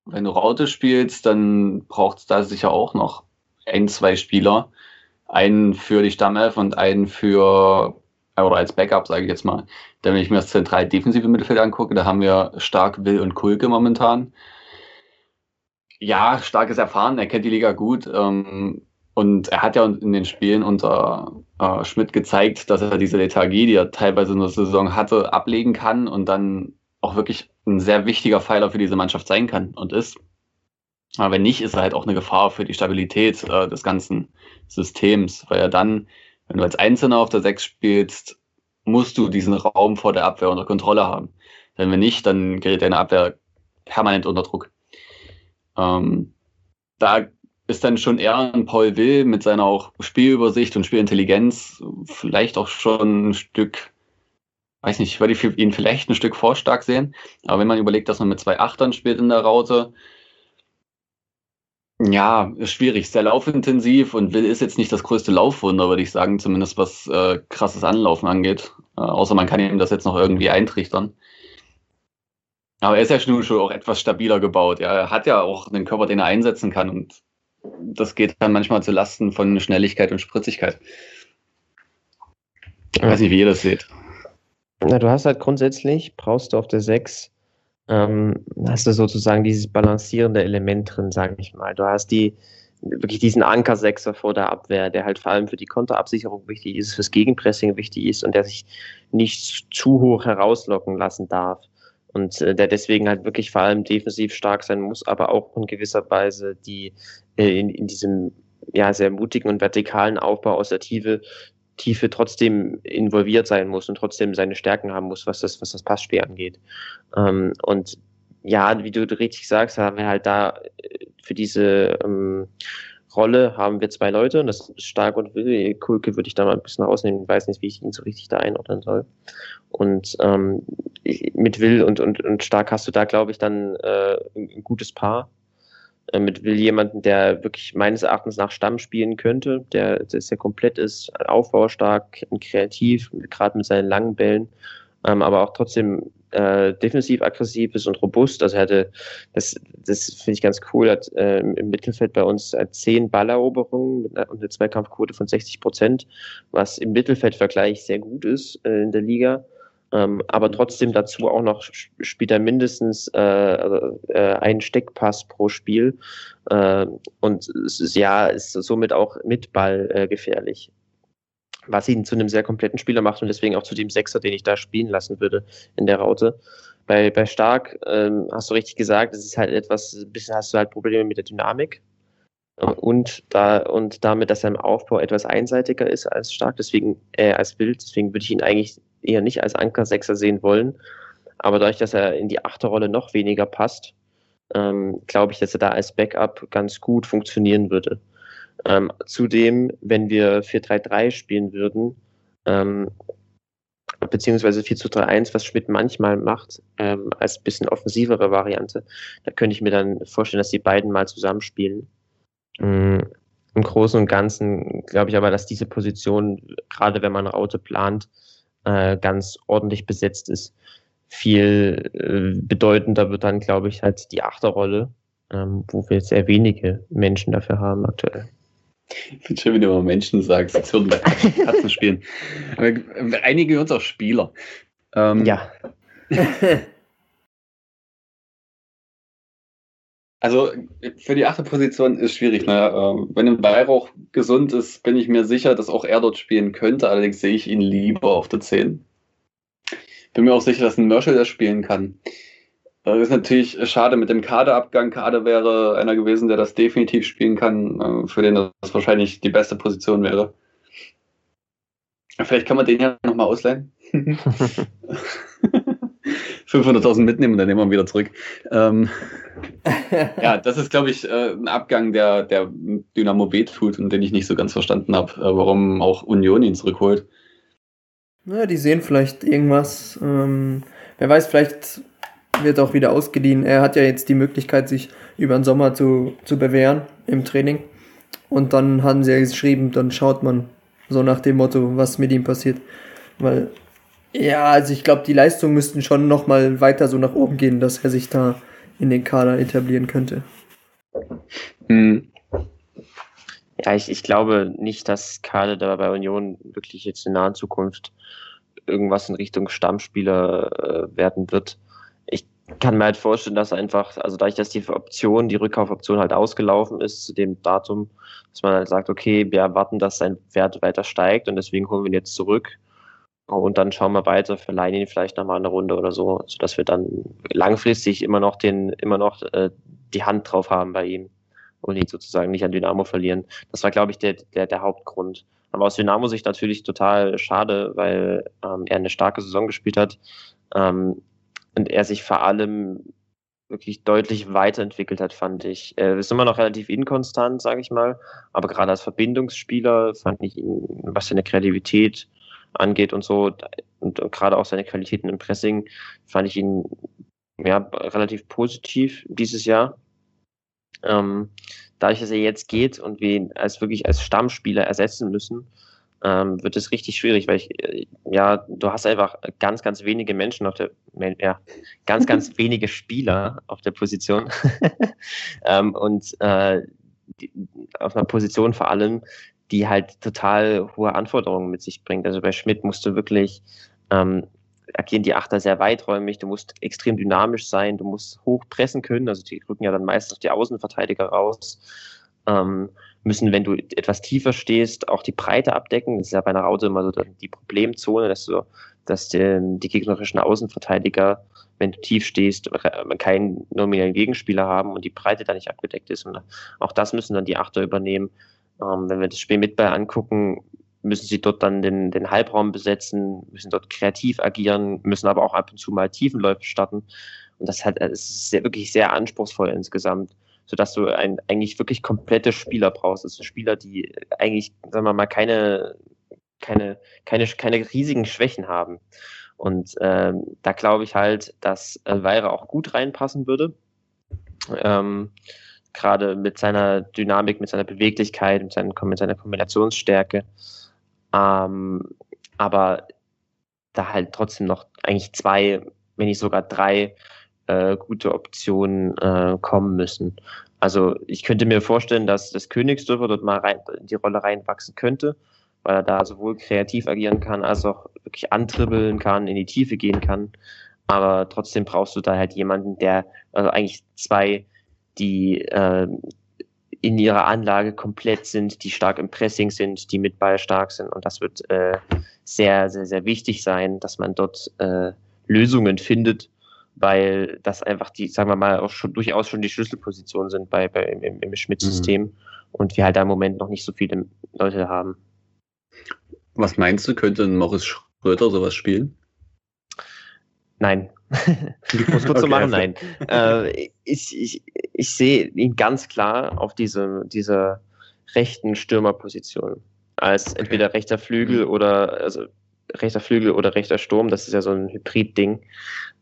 wenn du Raute spielst, dann braucht es da sicher auch noch ein, zwei Spieler. Einen für die Stammelf und einen für, oder als Backup, sage ich jetzt mal. Denn wenn ich mir das zentral defensive Mittelfeld angucke, da haben wir stark Will und Kulke momentan ja, starkes Erfahren, er kennt die Liga gut. Ähm, und er hat ja in den Spielen unter äh, Schmidt gezeigt, dass er diese Lethargie, die er teilweise in der Saison hatte, ablegen kann und dann auch wirklich ein sehr wichtiger Pfeiler für diese Mannschaft sein kann und ist. Aber wenn nicht, ist er halt auch eine Gefahr für die Stabilität äh, des ganzen Systems, weil er dann, wenn du als Einzelner auf der Sechs spielst, musst du diesen Raum vor der Abwehr unter Kontrolle haben. Denn wenn nicht, dann gerät deine Abwehr permanent unter Druck. Ähm, da ist dann schon eher ein Paul Will mit seiner auch Spielübersicht und Spielintelligenz vielleicht auch schon ein Stück, weiß nicht, ich würde ihn vielleicht ein Stück vorstark sehen. Aber wenn man überlegt, dass man mit zwei Achtern spielt in der Raute, ja, ist schwierig, sehr laufintensiv und Will ist jetzt nicht das größte Laufwunder, würde ich sagen, zumindest was äh, krasses Anlaufen angeht. Äh, außer man kann ihm das jetzt noch irgendwie eintrichtern. Aber er ist ja schon, schon auch etwas stabiler gebaut. Ja, er hat ja auch einen Körper, den er einsetzen kann und das geht dann manchmal zu Lasten von Schnelligkeit und Spritzigkeit. Ich weiß nicht, wie ihr das seht. Na, du hast halt grundsätzlich, brauchst du auf der 6, ähm, hast du sozusagen dieses balancierende Element drin, sage ich mal. Du hast die, wirklich diesen Anker-Sechser vor der Abwehr, der halt vor allem für die Konterabsicherung wichtig ist, fürs Gegenpressing wichtig ist und der sich nicht zu hoch herauslocken lassen darf und äh, der deswegen halt wirklich vor allem defensiv stark sein muss, aber auch in gewisser Weise die äh, in, in diesem ja sehr mutigen und vertikalen Aufbau aus der Tiefe Tiefe trotzdem involviert sein muss und trotzdem seine Stärken haben muss, was das was das Passspiel angeht. Ähm, und ja, wie du richtig sagst, haben wir halt da äh, für diese ähm, Rolle haben wir zwei Leute, und das ist Stark und Will. Kulke würde ich da mal ein bisschen rausnehmen, ich weiß nicht, wie ich ihn so richtig da einordnen soll. Und ähm, mit Will und, und, und Stark hast du da, glaube ich, dann äh, ein gutes Paar. Äh, mit Will jemanden, der wirklich meines Erachtens nach Stamm spielen könnte, der, sehr komplett ist, aufbaustark und kreativ, gerade mit seinen langen Bällen, ähm, aber auch trotzdem äh, defensiv aggressiv ist und robust. Also er hatte, das, das finde ich ganz cool, hat äh, im Mittelfeld bei uns zehn Balleroberungen und eine Zweikampfquote von 60 Prozent, was im Mittelfeldvergleich sehr gut ist äh, in der Liga. Ähm, aber trotzdem dazu auch noch spielt er mindestens äh, also, äh, einen Steckpass pro Spiel. Äh, und ja, ist somit auch mit Ball äh, gefährlich was ihn zu einem sehr kompletten Spieler macht und deswegen auch zu dem Sechser, den ich da spielen lassen würde in der Raute. Bei, bei Stark ähm, hast du richtig gesagt, es ist halt etwas, ein bisschen hast du halt Probleme mit der Dynamik und da und damit, dass er im Aufbau etwas einseitiger ist als Stark, deswegen äh, als Bild, deswegen würde ich ihn eigentlich eher nicht als Anker-Sechser sehen wollen. Aber dadurch, dass er in die Achterrolle noch weniger passt, ähm, glaube ich, dass er da als Backup ganz gut funktionieren würde. Ähm, zudem, wenn wir 4-3-3 spielen würden, ähm, beziehungsweise 4-2-3-1, was Schmidt manchmal macht, ähm, als bisschen offensivere Variante, da könnte ich mir dann vorstellen, dass die beiden mal zusammenspielen. Mhm. Im Großen und Ganzen glaube ich aber, dass diese Position, gerade wenn man Raute plant, äh, ganz ordentlich besetzt ist. Viel äh, bedeutender wird dann, glaube ich, halt die Achterrolle, ähm, wo wir sehr wenige Menschen dafür haben aktuell. Ich finde schön, wenn du immer Menschen sagst, als würden wir Katzen spielen. Aber wir einigen uns auf Spieler. Ähm, ja. Also für die achte Position ist schwierig. Ne? Ähm, wenn ein Weihrauch gesund ist, bin ich mir sicher, dass auch er dort spielen könnte. Allerdings sehe ich ihn lieber auf der 10. Bin mir auch sicher, dass ein Merschel das spielen kann. Das ist natürlich schade mit dem Kaderabgang. Kader wäre einer gewesen, der das definitiv spielen kann, äh, für den das wahrscheinlich die beste Position wäre. Vielleicht kann man den ja nochmal ausleihen. 500.000 mitnehmen und dann nehmen wir ihn wieder zurück. Ähm, ja, das ist, glaube ich, äh, ein Abgang, der, der Dynamo B tut und den ich nicht so ganz verstanden habe, äh, warum auch Union ihn zurückholt. Ja, die sehen vielleicht irgendwas. Ähm, wer weiß, vielleicht wird auch wieder ausgeliehen. Er hat ja jetzt die Möglichkeit, sich über den Sommer zu, zu bewähren im Training. Und dann haben sie ja geschrieben, dann schaut man so nach dem Motto, was mit ihm passiert. Weil, ja, also ich glaube, die Leistungen müssten schon nochmal weiter so nach oben gehen, dass er sich da in den Kader etablieren könnte. Mhm. Ja, ich, ich glaube nicht, dass Kader da bei Union wirklich jetzt in naher Zukunft irgendwas in Richtung Stammspieler äh, werden wird. Ich kann mir halt vorstellen, dass einfach, also dadurch, dass die Option, die Rückkaufoption halt ausgelaufen ist zu dem Datum, dass man halt sagt, okay, wir erwarten, dass sein Wert weiter steigt und deswegen holen wir ihn jetzt zurück. Und dann schauen wir weiter, verleihen ihn vielleicht nochmal eine Runde oder so, sodass wir dann langfristig immer noch den, immer noch äh, die Hand drauf haben bei ihm und ihn sozusagen nicht an Dynamo verlieren. Das war, glaube ich, der, der, der Hauptgrund. Aber aus Dynamo-Sicht natürlich total schade, weil ähm, er eine starke Saison gespielt hat ähm, und er sich vor allem wirklich deutlich weiterentwickelt hat, fand ich. Er ist immer noch relativ inkonstant, sage ich mal, aber gerade als Verbindungsspieler fand ich ihn, was seine Kreativität angeht und so, und, gerade auch seine Qualitäten im Pressing, fand ich ihn ja, relativ positiv dieses Jahr. Ähm, dadurch, dass er jetzt geht und wir ihn als wirklich als Stammspieler ersetzen müssen, ähm, wird es richtig schwierig, weil ich, äh, ja, du hast einfach ganz, ganz wenige Menschen auf der, ja, ganz, ganz wenige Spieler auf der Position ähm, und äh, die, auf einer Position vor allem, die halt total hohe Anforderungen mit sich bringt. Also bei Schmidt musst du wirklich ähm, agieren die Achter sehr weiträumig, du musst extrem dynamisch sein, du musst hoch pressen können, also die rücken ja dann meistens die Außenverteidiger raus, ähm, müssen, wenn du etwas tiefer stehst, auch die Breite abdecken. Das ist ja bei einer Raute immer so die Problemzone, dass du, dass die, die gegnerischen Außenverteidiger, wenn du tief stehst, keinen nominellen Gegenspieler haben und die Breite da nicht abgedeckt ist. Und auch das müssen dann die Achter übernehmen. Ähm, wenn wir das Spiel mit bei angucken, müssen sie dort dann den, den Halbraum besetzen, müssen dort kreativ agieren, müssen aber auch ab und zu mal Tiefenläufe starten. Und das hat, es ist sehr, wirklich sehr anspruchsvoll insgesamt, sodass du ein, eigentlich wirklich komplette Spieler brauchst. Sind Spieler, die eigentlich, sagen wir mal, keine, keine, keine, keine riesigen Schwächen haben. Und ähm, da glaube ich halt, dass Elvira auch gut reinpassen würde. Ähm, Gerade mit seiner Dynamik, mit seiner Beweglichkeit, mit, seinen, mit seiner Kombinationsstärke. Ähm, aber da halt trotzdem noch eigentlich zwei, wenn nicht sogar drei äh, gute Optionen äh, kommen müssen. Also ich könnte mir vorstellen, dass das Königsdörfer dort mal rein, in die Rolle reinwachsen könnte, weil er da sowohl kreativ agieren kann, als auch wirklich antribbeln kann, in die Tiefe gehen kann. Aber trotzdem brauchst du da halt jemanden, der, also eigentlich zwei, die äh, in ihrer Anlage komplett sind, die stark im Pressing sind, die mit Ball stark sind. Und das wird äh, sehr, sehr, sehr wichtig sein, dass man dort äh, Lösungen findet, weil das einfach die, sagen wir mal, auch schon durchaus schon die Schlüsselpositionen sind bei, bei im, im Schmidt-System mhm. und wir halt da im Moment noch nicht so viele Leute haben. Was meinst du, könnte Morris Schröter sowas spielen? Nein. Ich muss kurz okay, so machen, nein. Äh, ich, ich, ich sehe ihn ganz klar auf diese, dieser rechten Stürmerposition. Als okay. entweder rechter Flügel mhm. oder also rechter Flügel oder rechter Sturm, das ist ja so ein Hybrid-Ding.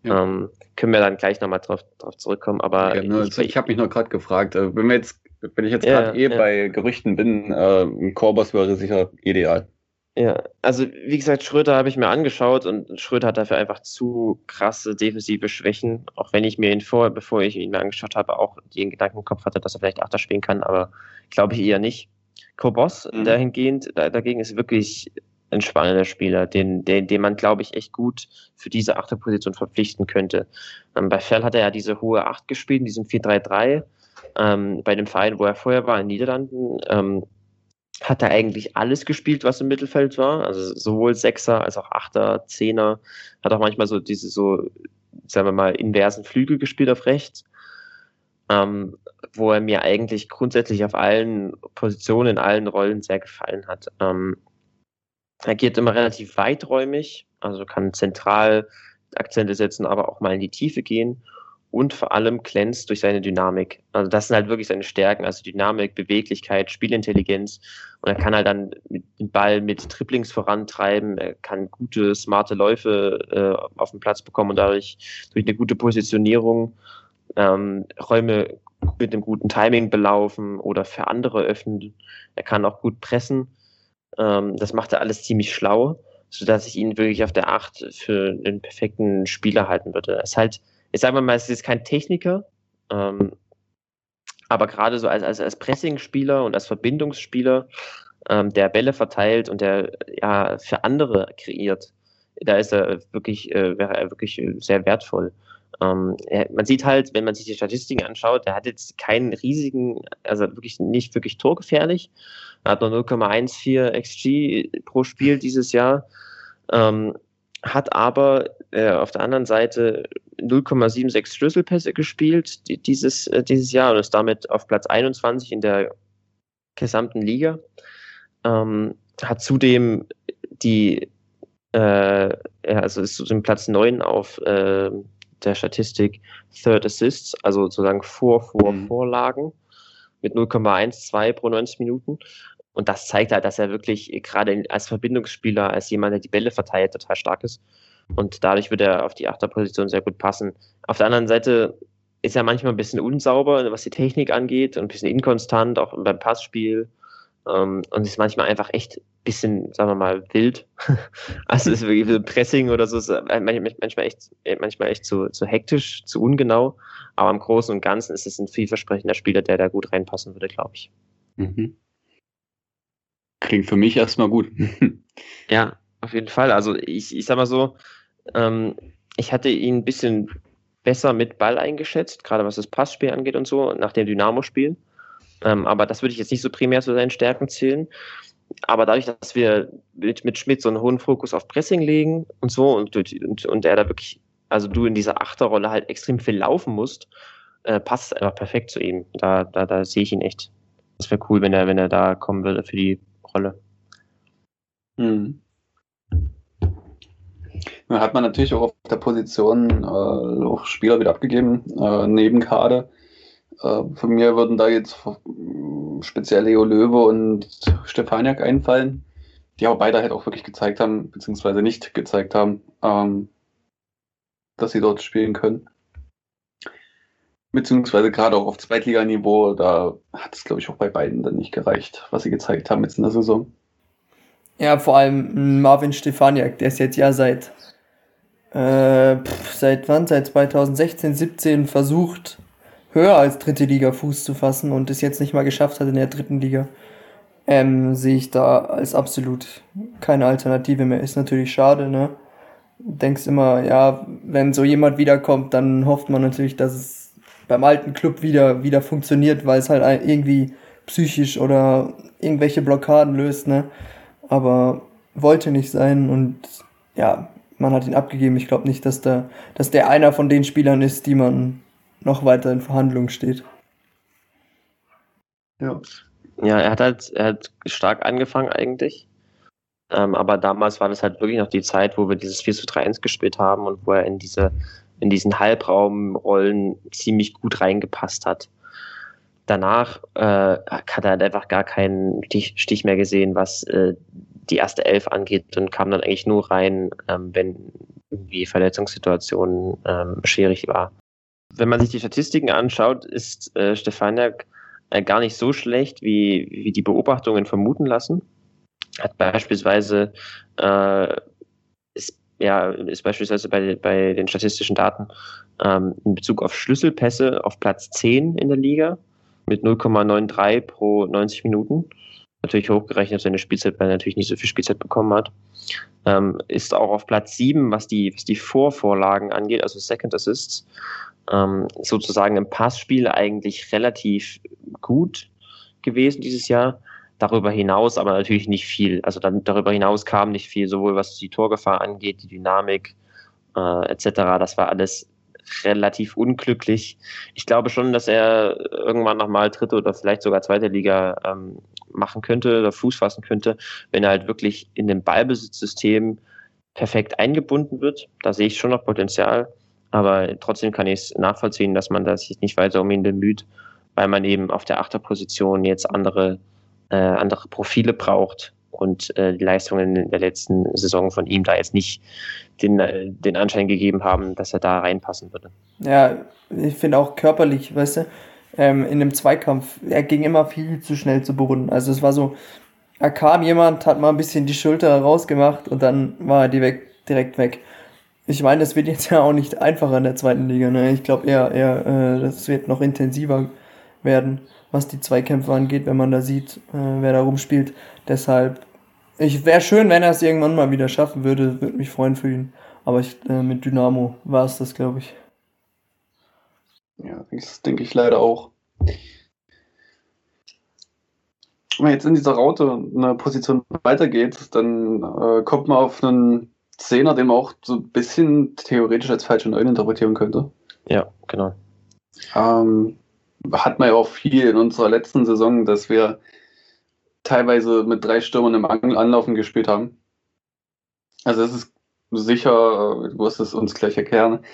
Ja. Ähm, können wir dann gleich nochmal drauf, drauf zurückkommen. Aber ja, ne, ich, ich habe mich noch gerade gefragt, äh, wenn wir jetzt, wenn ich jetzt gerade ja, eh bei Gerüchten bin, äh, ein Korbos wäre sicher ideal. Ja, also wie gesagt, Schröder habe ich mir angeschaut und Schröder hat dafür einfach zu krasse defensive Schwächen, auch wenn ich mir ihn vorher, bevor ich ihn mir angeschaut habe, auch den Gedanken im Kopf hatte, dass er vielleicht Achter spielen kann, aber glaube ich eher nicht. Kobos mhm. dahingehend, da, dagegen ist wirklich ein spannender Spieler, den, den, den man, glaube ich, echt gut für diese Achterposition verpflichten könnte. Ähm, bei Fell hat er ja diese hohe Acht gespielt, in diesem 4-3-3, ähm, bei dem Verein, wo er vorher war, in den Niederlanden. Ähm, hat er eigentlich alles gespielt, was im Mittelfeld war. Also sowohl Sechser als auch Achter, Zehner. Hat auch manchmal so diese so, sagen wir mal, inversen Flügel gespielt auf rechts. Ähm, wo er mir eigentlich grundsätzlich auf allen Positionen, in allen Rollen sehr gefallen hat. Ähm, er geht immer relativ weiträumig, also kann zentral Akzente setzen, aber auch mal in die Tiefe gehen und vor allem glänzt durch seine Dynamik. Also das sind halt wirklich seine Stärken, also Dynamik, Beweglichkeit, Spielintelligenz. Und er kann halt dann den Ball mit Triplings vorantreiben, er kann gute, smarte Läufe äh, auf den Platz bekommen und dadurch durch eine gute Positionierung ähm, Räume mit einem guten Timing belaufen oder für andere öffnen. Er kann auch gut pressen. Ähm, das macht er alles ziemlich schlau, sodass ich ihn wirklich auf der Acht für den perfekten Spieler halten würde. Er ist halt, ich sage mal, es ist kein Techniker, ähm, aber gerade so als, als, als Pressing-Spieler und als Verbindungsspieler, ähm, der Bälle verteilt und der ja für andere kreiert, da ist er wirklich, äh, wäre er wirklich sehr wertvoll. Ähm, er, man sieht halt, wenn man sich die Statistiken anschaut, der hat jetzt keinen riesigen, also wirklich nicht wirklich torgefährlich. Er hat nur 0,14 XG pro Spiel dieses Jahr. Ähm, hat aber äh, auf der anderen Seite 0,76 Schlüsselpässe gespielt die, dieses, äh, dieses Jahr und ist damit auf Platz 21 in der gesamten Liga. Ähm, hat zudem die, äh, also ist zudem Platz 9 auf äh, der Statistik Third Assists, also sozusagen vor, vor mhm. Vorlagen mit 0,12 pro 90 Minuten. Und das zeigt halt, dass er wirklich gerade als Verbindungsspieler, als jemand, der die Bälle verteilt, total stark ist. Und dadurch wird er auf die Achterposition sehr gut passen. Auf der anderen Seite ist er manchmal ein bisschen unsauber, was die Technik angeht, und ein bisschen inkonstant, auch beim Passspiel. Ähm, und ist manchmal einfach echt ein bisschen, sagen wir mal, wild. also ist wirklich so Pressing oder so, ist manchmal echt, manchmal echt zu, zu hektisch, zu ungenau. Aber im Großen und Ganzen ist es ein vielversprechender Spieler, der da gut reinpassen würde, glaube ich. Mhm. Klingt für mich erstmal gut. ja, auf jeden Fall. Also ich, ich sag mal so, ähm, ich hatte ihn ein bisschen besser mit Ball eingeschätzt, gerade was das Passspiel angeht und so, nach dem Dynamo-Spiel. Ähm, aber das würde ich jetzt nicht so primär zu seinen Stärken zählen. Aber dadurch, dass wir mit, mit Schmidt so einen hohen Fokus auf Pressing legen und so und, und, und er da wirklich, also du in dieser Achterrolle halt extrem viel laufen musst, äh, passt es einfach perfekt zu ihm. Da, da, da sehe ich ihn echt. Das wäre cool, wenn er, wenn er da kommen würde für die Rolle. Hm. Dann hat man natürlich auch auf der Position äh, auch Spieler wieder abgegeben, äh, neben Kader. Äh, von mir würden da jetzt speziell Leo Löwe und Stefaniak einfallen, die aber beide halt auch wirklich gezeigt haben, beziehungsweise nicht gezeigt haben, ähm, dass sie dort spielen können. Beziehungsweise gerade auch auf Zweitliganiveau, da hat es, glaube ich, auch bei beiden dann nicht gereicht, was sie gezeigt haben jetzt in der Saison. Ja, vor allem Marvin Stefaniak, der ist jetzt ja seit, äh, seit wann? Seit 2016, 17 versucht, höher als dritte Liga Fuß zu fassen und es jetzt nicht mal geschafft hat in der dritten Liga, ähm, sehe ich da als absolut keine Alternative mehr. Ist natürlich schade, ne? Denkst immer, ja, wenn so jemand wiederkommt, dann hofft man natürlich, dass es beim alten Club wieder, wieder funktioniert, weil es halt irgendwie psychisch oder irgendwelche Blockaden löst, ne? Aber wollte nicht sein und ja, man hat ihn abgegeben. Ich glaube nicht, dass der, dass der einer von den Spielern ist, die man noch weiter in Verhandlungen steht. Ja. Ja, er hat halt, er hat stark angefangen eigentlich. Ähm, aber damals war das halt wirklich noch die Zeit, wo wir dieses 4 zu 3 1 gespielt haben und wo er in diese, in diesen Halbraumrollen ziemlich gut reingepasst hat. Danach äh, hat er halt einfach gar keinen Stich mehr gesehen, was äh, die erste Elf angeht und kam dann eigentlich nur rein, ähm, wenn die Verletzungssituation ähm, schwierig war wenn man sich die Statistiken anschaut, ist äh, Stefaniak äh, gar nicht so schlecht, wie, wie die Beobachtungen vermuten lassen. Hat beispielsweise äh, ja, ist beispielsweise bei, bei den statistischen Daten ähm, in Bezug auf Schlüsselpässe auf Platz 10 in der Liga mit 0,93 pro 90 Minuten. Natürlich hochgerechnet seine Spielzeit, weil er natürlich nicht so viel Spielzeit bekommen hat. Ähm, ist auch auf Platz 7, was die, was die Vorvorlagen angeht, also Second Assists, ähm, sozusagen im Passspiel eigentlich relativ gut gewesen dieses Jahr. Darüber hinaus aber natürlich nicht viel. Also dann darüber hinaus kam nicht viel, sowohl was die Torgefahr angeht, die Dynamik äh, etc. Das war alles relativ unglücklich. Ich glaube schon, dass er irgendwann nochmal dritte oder vielleicht sogar zweite Liga ähm, machen könnte oder Fuß fassen könnte, wenn er halt wirklich in dem Ballbesitzsystem perfekt eingebunden wird. Da sehe ich schon noch Potenzial. Aber trotzdem kann ich es nachvollziehen, dass man da sich nicht weiter um ihn bemüht, weil man eben auf der Achterposition jetzt andere, äh, andere Profile braucht und äh, die Leistungen in der letzten Saison von ihm da jetzt nicht den, äh, den Anschein gegeben haben, dass er da reinpassen würde. Ja, ich finde auch körperlich, weißt du, ähm, in dem Zweikampf, er ging immer viel zu schnell zu Boden. Also es war so, er kam jemand, hat mal ein bisschen die Schulter rausgemacht und dann war er direkt, direkt weg. Ich meine, das wird jetzt ja auch nicht einfacher in der zweiten Liga. Ne? Ich glaube eher, eher äh, das wird noch intensiver werden, was die Zweikämpfe angeht, wenn man da sieht, äh, wer da rumspielt. Deshalb, ich wäre schön, wenn er es irgendwann mal wieder schaffen würde, würde mich freuen für ihn. Aber ich, äh, mit Dynamo war es das, glaube ich. Ja, das denke ich leider auch. Wenn man jetzt in dieser Raute eine Position weitergeht, dann äh, kommt man auf einen Zehner, den man auch so ein bisschen theoretisch als falsche Neun interpretieren könnte. Ja, genau. Ähm, hat man ja auch viel in unserer letzten Saison, dass wir teilweise mit drei Stürmern im Anlaufen gespielt haben. Also es ist sicher, du wirst es uns gleich erklären,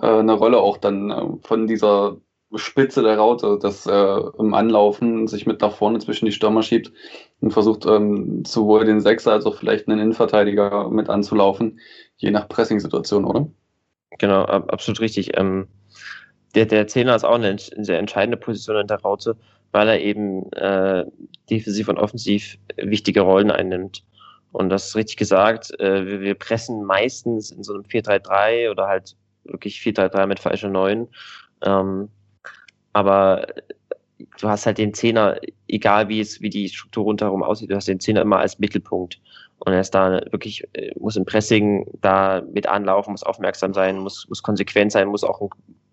äh, eine Rolle auch dann äh, von dieser Spitze der Raute, dass äh, im Anlaufen sich mit nach vorne zwischen die Stürmer schiebt und versucht ähm, sowohl den Sechser als auch vielleicht einen Innenverteidiger mit anzulaufen, je nach Pressing-Situation, oder? Genau, absolut richtig. Ähm, der, der Zehner ist auch eine, eine, sehr entscheidende Position in der Raute, weil er eben äh, defensiv und offensiv wichtige Rollen einnimmt. Und das ist richtig gesagt, äh, wir, wir pressen meistens in so einem 4-3-3 oder halt wirklich 4-3-3 mit falscher 9. Ähm, aber du hast halt den Zehner, egal wie es, wie die Struktur rundherum aussieht, du hast den Zehner immer als Mittelpunkt. Und er ist da wirklich, äh, muss im Pressing da mit anlaufen, muss aufmerksam sein, muss, muss konsequent sein, muss auch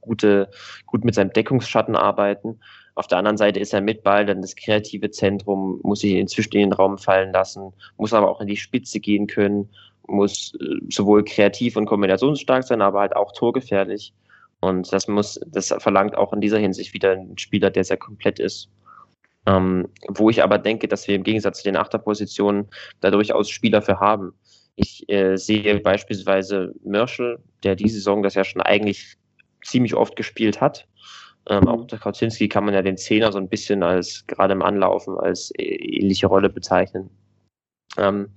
gute, gut mit seinem Deckungsschatten arbeiten. Auf der anderen Seite ist er mit Ball dann das kreative Zentrum, muss sich inzwischen in den Raum fallen lassen, muss aber auch in die Spitze gehen können, muss äh, sowohl kreativ und kombinationsstark sein, aber halt auch torgefährlich. Und das muss, das verlangt auch in dieser Hinsicht wieder ein Spieler, der sehr komplett ist. Ähm, wo ich aber denke, dass wir im Gegensatz zu den Achterpositionen da durchaus Spieler für haben. Ich äh, sehe beispielsweise Merschel, der diese Saison das ja schon eigentlich ziemlich oft gespielt hat. Ähm, auch der Kauzinski kann man ja den Zehner so ein bisschen als, gerade im Anlaufen, als ähnliche Rolle bezeichnen. Ähm,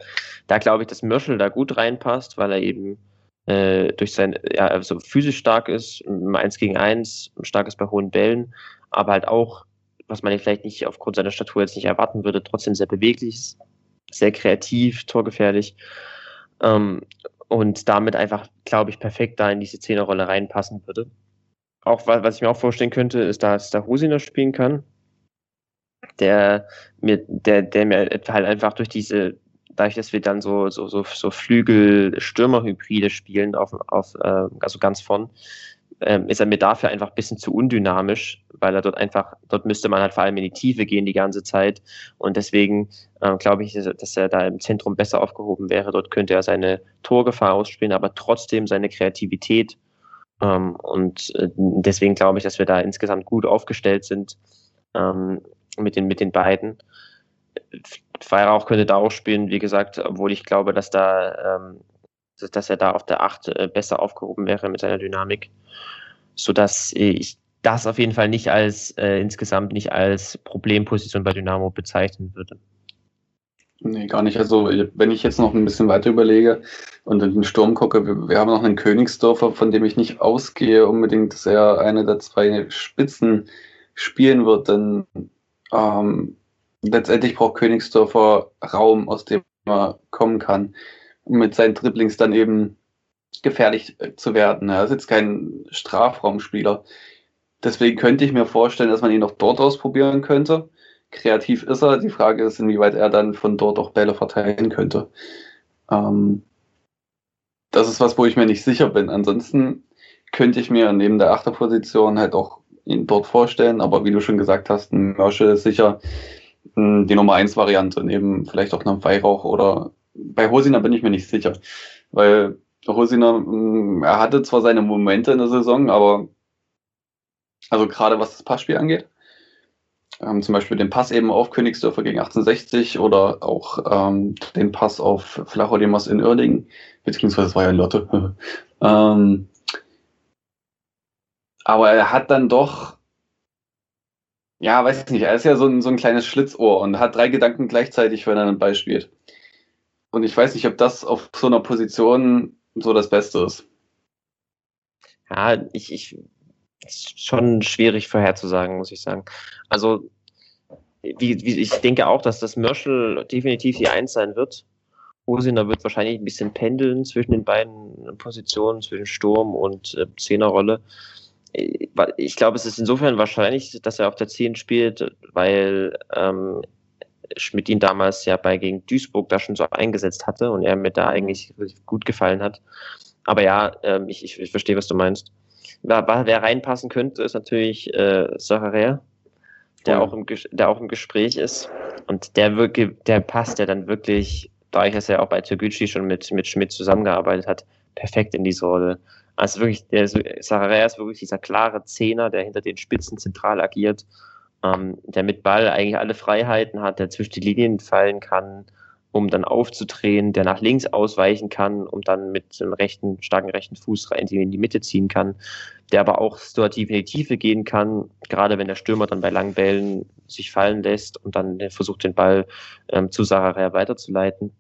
da glaube ich, dass Merschel da gut reinpasst, weil er eben äh, durch sein, ja, also physisch stark ist, im 1 gegen 1, stark ist bei hohen Bällen, aber halt auch, was man vielleicht nicht aufgrund seiner Statur jetzt nicht erwarten würde, trotzdem sehr beweglich ist, sehr kreativ, torgefährlich. Ähm, und damit einfach, glaube ich, perfekt da in diese Zehnerrolle reinpassen würde. Auch was ich mir auch vorstellen könnte, ist, dass da Hosiner spielen kann, der mir, der, der mir halt einfach durch diese dadurch, dass wir dann so, so, so, so Flügel-Stürmer-Hybride spielen, auf, auf, äh, also ganz von, ähm, ist er mir dafür einfach ein bisschen zu undynamisch, weil er dort einfach, dort müsste man halt vor allem in die Tiefe gehen die ganze Zeit. Und deswegen äh, glaube ich, dass er da im Zentrum besser aufgehoben wäre. Dort könnte er seine Torgefahr ausspielen, aber trotzdem seine Kreativität. Ähm, und äh, deswegen glaube ich, dass wir da insgesamt gut aufgestellt sind ähm, mit, den, mit den beiden. Weihrauch könnte da auch spielen, wie gesagt, obwohl ich glaube, dass da, ähm, dass er da auf der 8 äh, besser aufgehoben wäre mit seiner Dynamik. Sodass ich das auf jeden Fall nicht als äh, insgesamt nicht als Problemposition bei Dynamo bezeichnen würde. Nee, gar nicht. Also, wenn ich jetzt noch ein bisschen weiter überlege und in den Sturm gucke, wir, wir haben noch einen Königsdorfer, von dem ich nicht ausgehe unbedingt, dass er eine der zwei Spitzen spielen wird, denn ähm, letztendlich braucht Königsdorfer Raum, aus dem er kommen kann, um mit seinen Dribblings dann eben gefährlich äh, zu werden. Er ist jetzt kein Strafraumspieler. Deswegen könnte ich mir vorstellen, dass man ihn auch dort ausprobieren könnte. Kreativ ist er. Die Frage ist, inwieweit er dann von dort auch Bälle verteilen könnte. Ähm, das ist was, wo ich mir nicht sicher bin. Ansonsten könnte ich mir neben der Achterposition halt auch ihn dort vorstellen. Aber wie du schon gesagt hast, ein Mörschel ist sicher die Nummer 1 Variante, neben vielleicht auch einem Weihrauch oder bei Hosina bin ich mir nicht sicher, weil Hosina, mm, er hatte zwar seine Momente in der Saison, aber also gerade was das Passspiel angeht, ähm, zum Beispiel den Pass eben auf Königsdörfer gegen 1860 oder auch ähm, den Pass auf Flachodemos in Irding, beziehungsweise es war ja Lotte. ähm, Aber er hat dann doch, ja, weiß ich nicht, er ist ja so ein, so ein kleines Schlitzohr und hat drei Gedanken gleichzeitig, wenn er einen Ball spielt. Und ich weiß nicht, ob das auf so einer Position so das Beste ist. Ja, ich, ich ist schon schwierig vorherzusagen, muss ich sagen. Also, wie, wie, ich denke auch, dass das Merschel definitiv die Eins sein wird. Hosiner wird wahrscheinlich ein bisschen pendeln zwischen den beiden Positionen, zwischen Sturm und äh, Zehnerrolle. Ich glaube, es ist insofern wahrscheinlich, dass er auf der 10 spielt, weil ähm, Schmidt ihn damals ja bei gegen Duisburg da schon so eingesetzt hatte und er mir da eigentlich gut gefallen hat. Aber ja, ähm, ich, ich, ich verstehe, was du meinst. Wer, wer reinpassen könnte, ist natürlich äh, Sacharia, der, oh. auch im, der auch im Gespräch ist. Und der, wirklich, der passt ja dann wirklich, da ich es ja auch bei Toguchi schon mit, mit Schmidt zusammengearbeitet hat, perfekt in diese Rolle. Also wirklich, der Sacharia ist wirklich dieser klare Zehner, der hinter den Spitzen zentral agiert, ähm, der mit Ball eigentlich alle Freiheiten hat, der zwischen die Linien fallen kann, um dann aufzudrehen, der nach links ausweichen kann, um dann mit einem rechten, starken rechten Fuß rein in die Mitte ziehen kann, der aber auch situativ in die Tiefe gehen kann, gerade wenn der Stürmer dann bei langen Bällen sich fallen lässt und dann versucht, den Ball ähm, zu Sararea weiterzuleiten.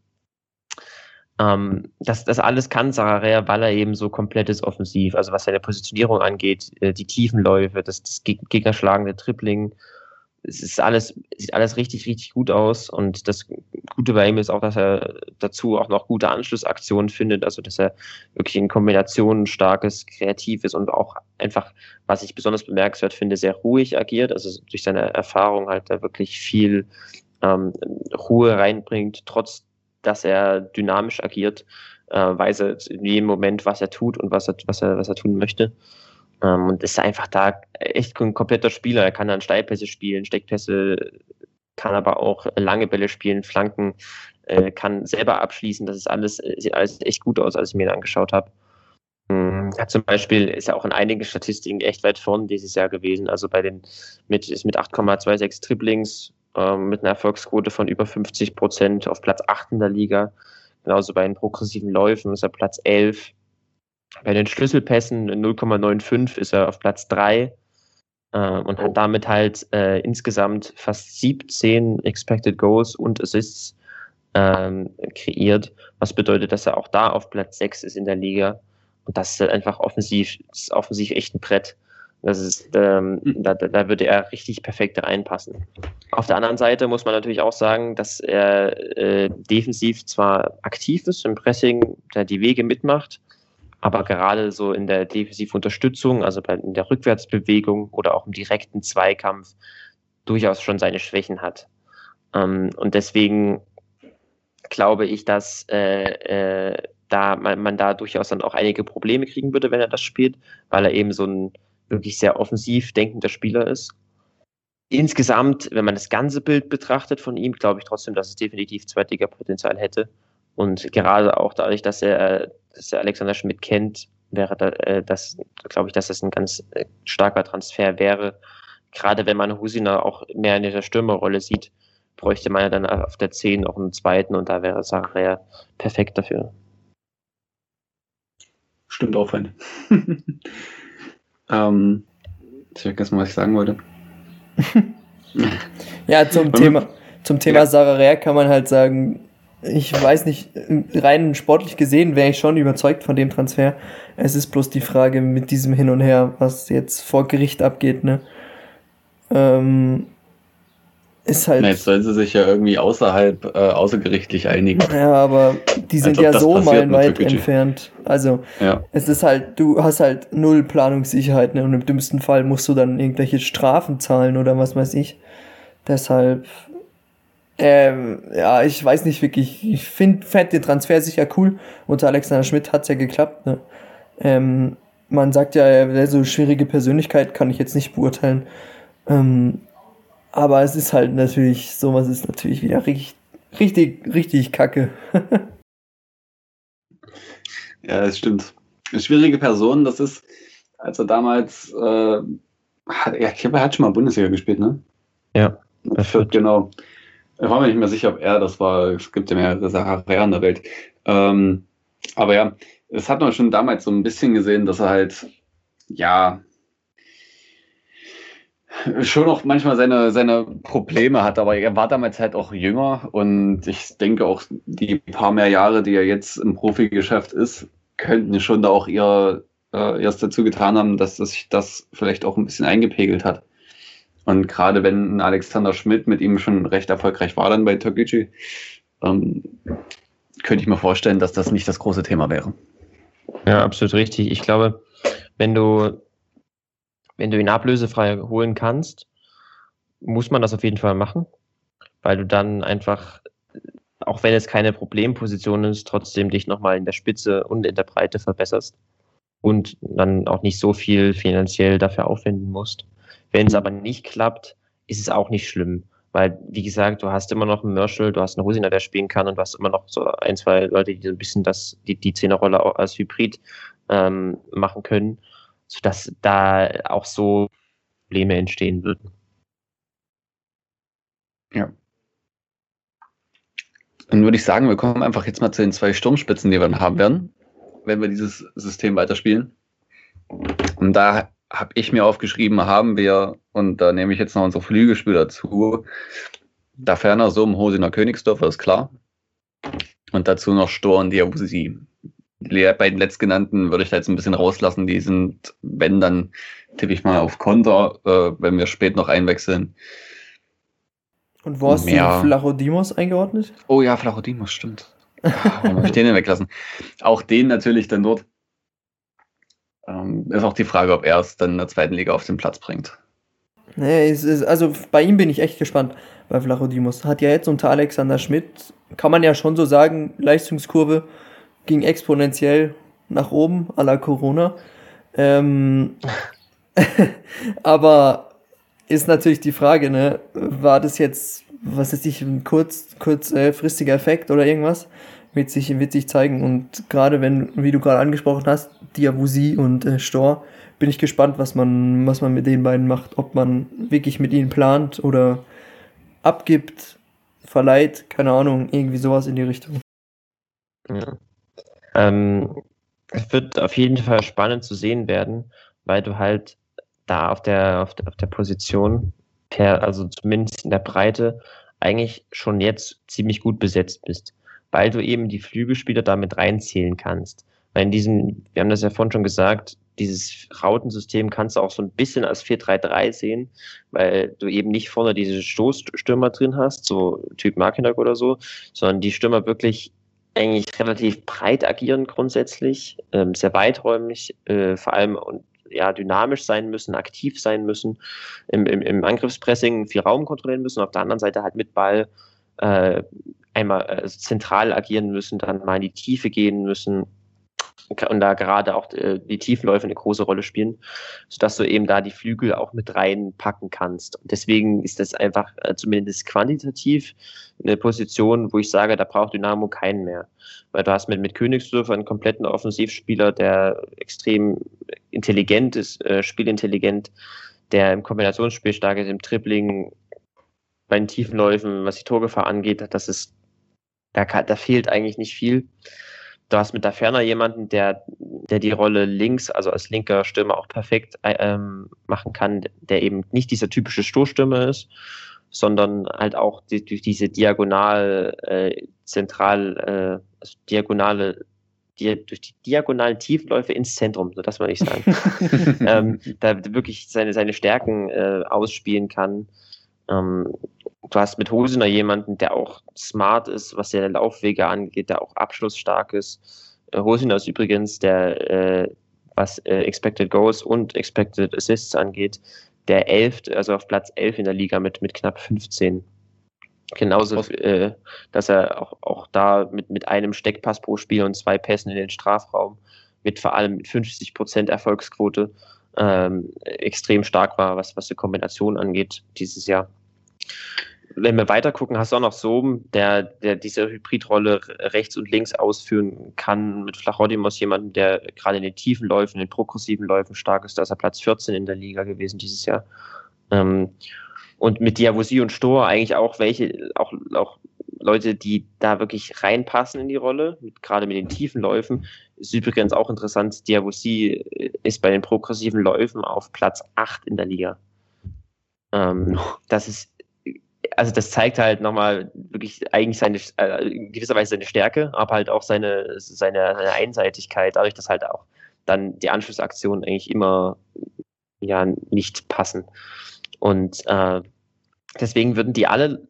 Ähm, das, das alles kann Sararea, weil er eben so komplett ist offensiv, also was seine Positionierung angeht, äh, die Tiefenläufe, das, das Gegnerschlagende Tripling, es ist alles, sieht alles richtig, richtig gut aus. Und das Gute bei ihm ist auch, dass er dazu auch noch gute Anschlussaktionen findet. Also, dass er wirklich in Kombinationen starkes, kreatives und auch einfach, was ich besonders bemerkenswert finde, sehr ruhig agiert. Also durch seine Erfahrung halt da wirklich viel ähm, Ruhe reinbringt, trotz dass er dynamisch agiert, äh, weiß er in jedem Moment, was er tut und was er, was er, was er tun möchte. Ähm, und ist einfach da echt ein kompletter Spieler. Er kann dann Steilpässe spielen, Steckpässe, kann aber auch lange Bälle spielen, Flanken, äh, kann selber abschließen. Das ist alles, sieht alles echt gut aus, als ich mir angeschaut habe. Hm, hat zum Beispiel ist er auch in einigen Statistiken echt weit vorn dieses Jahr gewesen. Also bei den mit, mit 8,26 Triplings äh, mit einer Erfolgsquote von über 50 Prozent auf Platz 8 in der Liga. Genauso bei den progressiven Läufen ist er Platz 11 bei den Schlüsselpässen 0,95 ist er auf Platz 3 äh, und hat damit halt äh, insgesamt fast 17 Expected Goals und Assists ähm, kreiert, was bedeutet, dass er auch da auf Platz 6 ist in der Liga. Und das ist halt einfach offensiv, ist offensiv echt ein Brett. Das ist, ähm, hm. da, da würde er richtig perfekt reinpassen. Auf der anderen Seite muss man natürlich auch sagen, dass er äh, defensiv zwar aktiv ist im Pressing, der die Wege mitmacht, aber gerade so in der Defensiv-Unterstützung, also bei, in der Rückwärtsbewegung oder auch im direkten Zweikampf durchaus schon seine Schwächen hat. Ähm, und deswegen glaube ich, dass äh, äh, da man, man, da durchaus dann auch einige Probleme kriegen würde, wenn er das spielt, weil er eben so ein wirklich sehr offensiv denkender Spieler ist. Insgesamt, wenn man das ganze Bild betrachtet von ihm, glaube ich trotzdem, dass es definitiv Zweitliga-Potenzial hätte. Und gerade auch dadurch, dass er dass der Alexander Schmidt kennt, wäre da, äh, das, glaube ich, dass das ein ganz äh, starker Transfer wäre. Gerade wenn man Husina auch mehr in dieser Stürmerrolle sieht, bräuchte man ja dann auf der 10 noch einen zweiten und da wäre Sarah perfekt dafür. Stimmt auch, Freunde. ähm, ich vergessen, was ich sagen wollte. ja, zum Thema, zum Thema ja. Sarah kann man halt sagen, ich weiß nicht, rein sportlich gesehen wäre ich schon überzeugt von dem Transfer. Es ist bloß die Frage mit diesem Hin und Her, was jetzt vor Gericht abgeht, ne? Ähm, ist halt. Na, jetzt sollen sie sich ja irgendwie außerhalb, äh, außergerichtlich einigen. Ja, aber die sind ja so meilenweit entfernt. Also, ja. es ist halt, du hast halt null Planungssicherheit, ne? Und im dümmsten Fall musst du dann irgendwelche Strafen zahlen oder was weiß ich. Deshalb ähm, ja, ich weiß nicht wirklich. Ich finde fand den Transfer sicher cool. Unter Alexander Schmidt hat's ja geklappt. Ne? Ähm, man sagt ja, er wäre so schwierige Persönlichkeit, kann ich jetzt nicht beurteilen. Ähm, aber es ist halt natürlich, sowas ist natürlich wieder richtig, richtig, richtig kacke. ja, das stimmt. Eine schwierige Person, das ist, als er damals, äh, hat, ja, er hat schon mal Bundesliga gespielt, ne? Ja. Fürth, genau. Ich war mir nicht mehr sicher, ob er das war. Es gibt ja mehrere Saharier in der Welt. Ähm, aber ja, es hat man schon damals so ein bisschen gesehen, dass er halt, ja, schon auch manchmal seine, seine Probleme hat, aber er war damals halt auch jünger und ich denke auch, die paar mehr Jahre, die er jetzt im Profigeschäft ist, könnten schon da auch ihr äh, erst dazu getan haben, dass sich das vielleicht auch ein bisschen eingepegelt hat. Und gerade wenn Alexander Schmidt mit ihm schon recht erfolgreich war dann bei Toguchi, ähm, könnte ich mir vorstellen, dass das nicht das große Thema wäre. Ja, absolut richtig. Ich glaube, wenn du, wenn du ihn ablösefrei holen kannst, muss man das auf jeden Fall machen, weil du dann einfach, auch wenn es keine Problemposition ist, trotzdem dich nochmal in der Spitze und in der Breite verbesserst und dann auch nicht so viel finanziell dafür aufwenden musst. Wenn es aber nicht klappt, ist es auch nicht schlimm. Weil, wie gesagt, du hast immer noch einen Merschel, du hast einen Hosiner, der spielen kann und du hast immer noch so ein, zwei Leute, die so ein bisschen das, die, die Zehnerrolle als Hybrid ähm, machen können, sodass da auch so Probleme entstehen würden. Ja. Dann würde ich sagen, wir kommen einfach jetzt mal zu den zwei Sturmspitzen, die wir dann haben werden, wenn wir dieses System weiterspielen. Und da habe ich mir aufgeschrieben, haben wir, und da nehme ich jetzt noch unsere Flügelspieler dazu, da ferner so im Hosener Königsdorfer ist klar. Und dazu noch Stor und Diabusi. Die beiden letztgenannten würde ich da jetzt ein bisschen rauslassen. Die sind, wenn, dann tippe ich mal auf Konter, äh, wenn wir spät noch einwechseln. Und wo hast Ja. du Flachodimos eingeordnet? Oh ja, Flachodimos, stimmt. Warum habe ich den denn weglassen? Auch den natürlich dann dort. Ähm, ist auch die Frage, ob er es dann in der zweiten Liga auf den Platz bringt. Nee, es ist, also bei ihm bin ich echt gespannt, bei Flachodimos. Hat ja jetzt unter Alexander Schmidt, kann man ja schon so sagen, Leistungskurve ging exponentiell nach oben, à la Corona. Ähm, aber ist natürlich die Frage, ne, war das jetzt, was ist ich, ein kurz, kurzfristiger Effekt oder irgendwas? Wird sich, wird sich zeigen. Und gerade wenn, wie du gerade angesprochen hast, Diabusi und äh, Stor, bin ich gespannt, was man, was man mit den beiden macht. Ob man wirklich mit ihnen plant oder abgibt, verleiht, keine Ahnung, irgendwie sowas in die Richtung. Ja. Ähm, es wird auf jeden Fall spannend zu sehen werden, weil du halt da auf der, auf der, auf der Position, per, also zumindest in der Breite, eigentlich schon jetzt ziemlich gut besetzt bist, weil du eben die Flügelspieler damit reinzählen kannst. Weil in diesem, wir haben das ja vorhin schon gesagt, dieses Rautensystem kannst du auch so ein bisschen als 4-3-3 sehen, weil du eben nicht vorne diese Stoßstürmer drin hast, so Typ Markinak oder so, sondern die Stürmer wirklich eigentlich relativ breit agieren grundsätzlich, ähm, sehr weiträumig, äh, vor allem und ja, dynamisch sein müssen, aktiv sein müssen, im, im, im Angriffspressing viel Raum kontrollieren müssen, auf der anderen Seite halt mit Ball äh, einmal äh, zentral agieren müssen, dann mal in die Tiefe gehen müssen und da gerade auch äh, die Tiefenläufe eine große Rolle spielen, sodass du eben da die Flügel auch mit reinpacken kannst. Und deswegen ist das einfach äh, zumindest quantitativ eine Position, wo ich sage, da braucht Dynamo keinen mehr. Weil du hast mit, mit Königsdörfer einen kompletten Offensivspieler, der extrem intelligent ist, äh, spielintelligent, der im Kombinationsspiel stark ist, im Tripling, bei den Tiefenläufen, was die Torgefahr angeht, das ist, da, da fehlt eigentlich nicht viel. Du hast mit da ferner jemanden, der, der die Rolle links, also als linker Stürmer auch perfekt ähm, machen kann, der eben nicht dieser typische Stoßstürmer ist, sondern halt auch die, durch diese diagonal, äh, zentral, äh, also diagonale, durch die diagonalen Tiefläufe ins Zentrum, so das würde ich sagen, ähm, da wirklich seine, seine Stärken äh, ausspielen kann. Ähm, du hast mit Hosener jemanden, der auch smart ist, was seine Laufwege angeht, der auch abschlussstark ist. Äh, Hosener ist übrigens der, äh, was äh, Expected Goals und Expected Assists angeht, der elfte, also auf Platz 11 in der Liga mit, mit knapp 15. Genauso, äh, dass er auch, auch da mit, mit einem Steckpass pro Spiel und zwei Pässen in den Strafraum mit vor allem mit 50 Prozent Erfolgsquote ähm, extrem stark war, was, was die Kombination angeht dieses Jahr. Wenn wir weiter gucken, hast du auch noch Soben, der, der diese Hybridrolle rechts und links ausführen kann, mit Flachodimos jemanden, der gerade in den tiefen Läufen, in den progressiven Läufen stark ist, da ist er Platz 14 in der Liga gewesen dieses Jahr. Ähm, und mit Diabosi und Stor eigentlich auch welche, auch, auch Leute, die da wirklich reinpassen in die Rolle, mit, gerade mit den tiefen Läufen. Ist übrigens auch interessant, Diabosi ist bei den progressiven Läufen auf Platz 8 in der Liga. Ähm, das ist, also das zeigt halt nochmal wirklich eigentlich seine, äh, in gewisser Weise seine Stärke, aber halt auch seine, seine, seine Einseitigkeit, dadurch, dass halt auch dann die Anschlussaktionen eigentlich immer ja nicht passen. Und äh, deswegen würden die alle,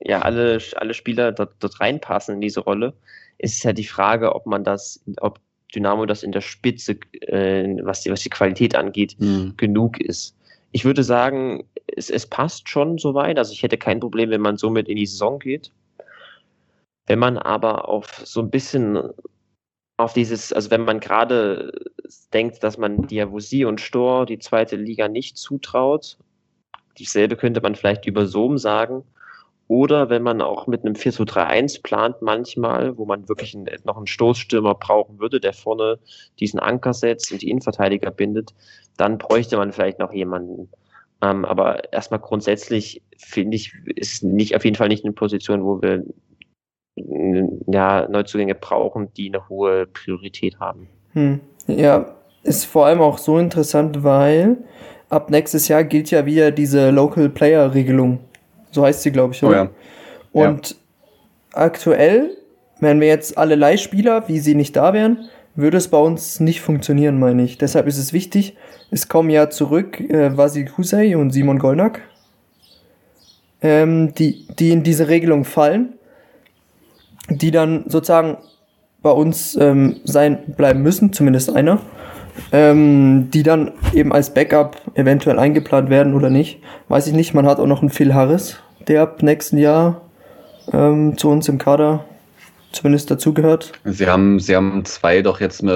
ja, alle, alle Spieler dort, dort reinpassen in diese Rolle. Es ist ja die Frage, ob man das, ob Dynamo das in der Spitze, äh, was, die, was die Qualität angeht, mhm. genug ist. Ich würde sagen, es, es passt schon soweit. Also ich hätte kein Problem, wenn man somit in die Saison geht. Wenn man aber auf so ein bisschen auf dieses, also wenn man gerade denkt, dass man Diabusi und Stor die zweite Liga nicht zutraut, dieselbe könnte man vielleicht über Sohm sagen. Oder wenn man auch mit einem 4 3 1 plant manchmal, wo man wirklich einen, noch einen Stoßstürmer brauchen würde, der vorne diesen Anker setzt und die Innenverteidiger bindet, dann bräuchte man vielleicht noch jemanden. Ähm, aber erstmal grundsätzlich finde ich, ist nicht auf jeden Fall nicht eine Position, wo wir ja, Neuzugänge brauchen, die eine hohe Priorität haben. Hm. Ja, ist vor allem auch so interessant, weil ab nächstes Jahr gilt ja wieder diese Local Player Regelung. So heißt sie, glaube ich. Oder? Oh ja. Und ja. aktuell, wenn wir jetzt alle Leihspieler, wie sie nicht da wären, würde es bei uns nicht funktionieren, meine ich. Deshalb ist es wichtig, es kommen ja zurück äh, Vasil Kusei und Simon Golnack, ähm, die, die in diese Regelung fallen, die dann sozusagen bei uns ähm, sein bleiben müssen, zumindest einer ähm, die dann eben als Backup eventuell eingeplant werden oder nicht. Weiß ich nicht. Man hat auch noch einen Phil Harris, der ab nächsten Jahr ähm, zu uns im Kader zumindest dazugehört. Sie haben, sie haben zwei doch jetzt mit,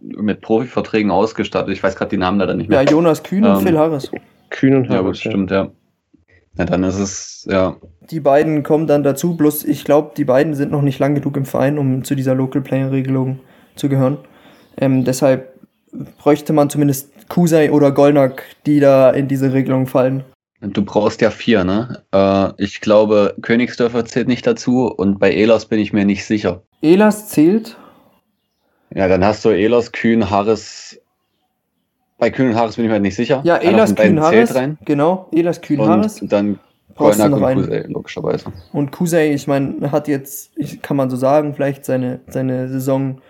mit Profiverträgen ausgestattet. Ich weiß gerade die Namen leider nicht mehr. Ja, Jonas Kühn und ähm, Phil Harris. Kühn und Harris. Ja, gut, stimmt, ja. Ja, dann ist es, ja. Die beiden kommen dann dazu, bloß ich glaube, die beiden sind noch nicht lang genug im Verein, um zu dieser Local Player Regelung zu gehören. Ähm, deshalb bräuchte man zumindest Kusei oder Golnak, die da in diese Regelung fallen. Du brauchst ja vier, ne? Äh, ich glaube, Königsdörfer zählt nicht dazu und bei Elas bin ich mir nicht sicher. Elas zählt? Ja, dann hast du Elas, Kühn, Harris. Bei Kühn und Harris bin ich mir nicht sicher. Ja, Elas, Kühn, Harris. Rein. Genau, Elas, Kühn, und Harris. dann Golnak und Kusei, logischerweise. Und Kusei, ich meine, hat jetzt, kann man so sagen, vielleicht seine, seine Saison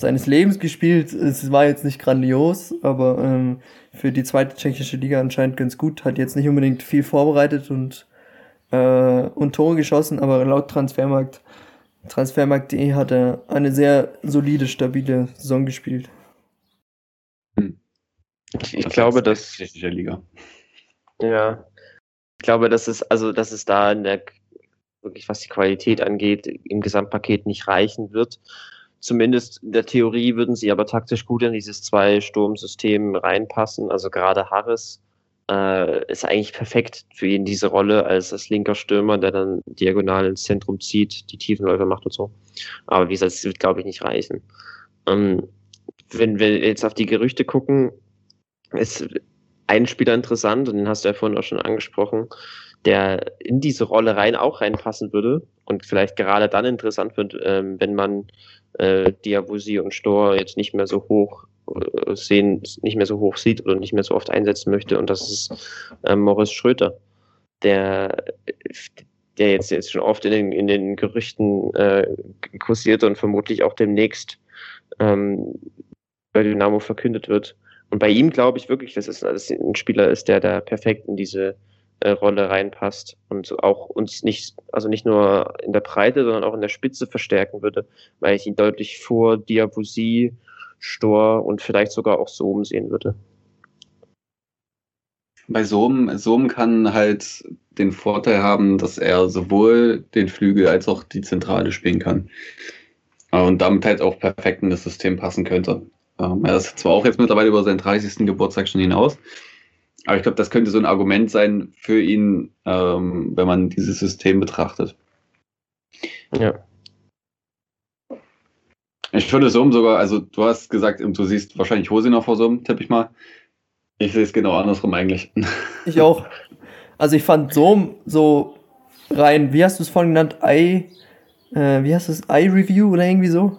seines Lebens gespielt. Es war jetzt nicht grandios, aber ähm, für die zweite tschechische Liga anscheinend ganz gut. Hat jetzt nicht unbedingt viel vorbereitet und, äh, und Tore geschossen, aber laut Transfermarkt, Transfermarkt.de hat er eine sehr solide, stabile Saison gespielt. Hm. Ich, ich glaube, dass tschechische Liga. Ja, ich glaube, dass es also, dass es da in der wirklich was die Qualität angeht, im Gesamtpaket nicht reichen wird. Zumindest in der Theorie würden sie aber taktisch gut in dieses Zwei-Sturm-System reinpassen. Also gerade Harris äh, ist eigentlich perfekt für ihn diese Rolle als, als linker Stürmer, der dann diagonal ins Zentrum zieht, die Tiefenläufe macht und so. Aber wie gesagt, es wird, glaube ich, nicht reichen. Ähm, wenn wir jetzt auf die Gerüchte gucken, ist ein Spieler interessant, und den hast du ja vorhin auch schon angesprochen, der in diese Rolle rein auch reinpassen würde und vielleicht gerade dann interessant wird, ähm, wenn man äh, Diabusi und Stor jetzt nicht mehr so hoch äh, sehen, nicht mehr so hoch sieht oder nicht mehr so oft einsetzen möchte. Und das ist äh, Morris Schröter, der, der jetzt, jetzt schon oft in den, in den Gerüchten äh, kursiert und vermutlich auch demnächst ähm, bei Dynamo verkündet wird. Und bei ihm glaube ich wirklich, dass es ein Spieler ist, der da perfekt in diese äh, Rolle reinpasst und auch uns nicht, also nicht nur in der Breite, sondern auch in der Spitze verstärken würde, weil ich ihn deutlich vor Diabusi, Stor und vielleicht sogar auch Sohm sehen würde. Bei Sohm, Sohm kann halt den Vorteil haben, dass er sowohl den Flügel als auch die Zentrale spielen kann. Und damit halt auch perfekt in das System passen könnte. Ähm, er ist zwar auch jetzt mittlerweile über seinen 30. Geburtstag schon hinaus, aber ich glaube, das könnte so ein Argument sein für ihn, ähm, wenn man dieses System betrachtet. Ja. Ich würde Sum sogar, also du hast gesagt, du siehst wahrscheinlich Hose noch vor Sum, tippe ich mal. Ich sehe es genau andersrum eigentlich. Ich auch. Also ich fand Sum so rein, wie hast du es vorhin genannt? Eye, äh, wie heißt es? Eye Review oder irgendwie so?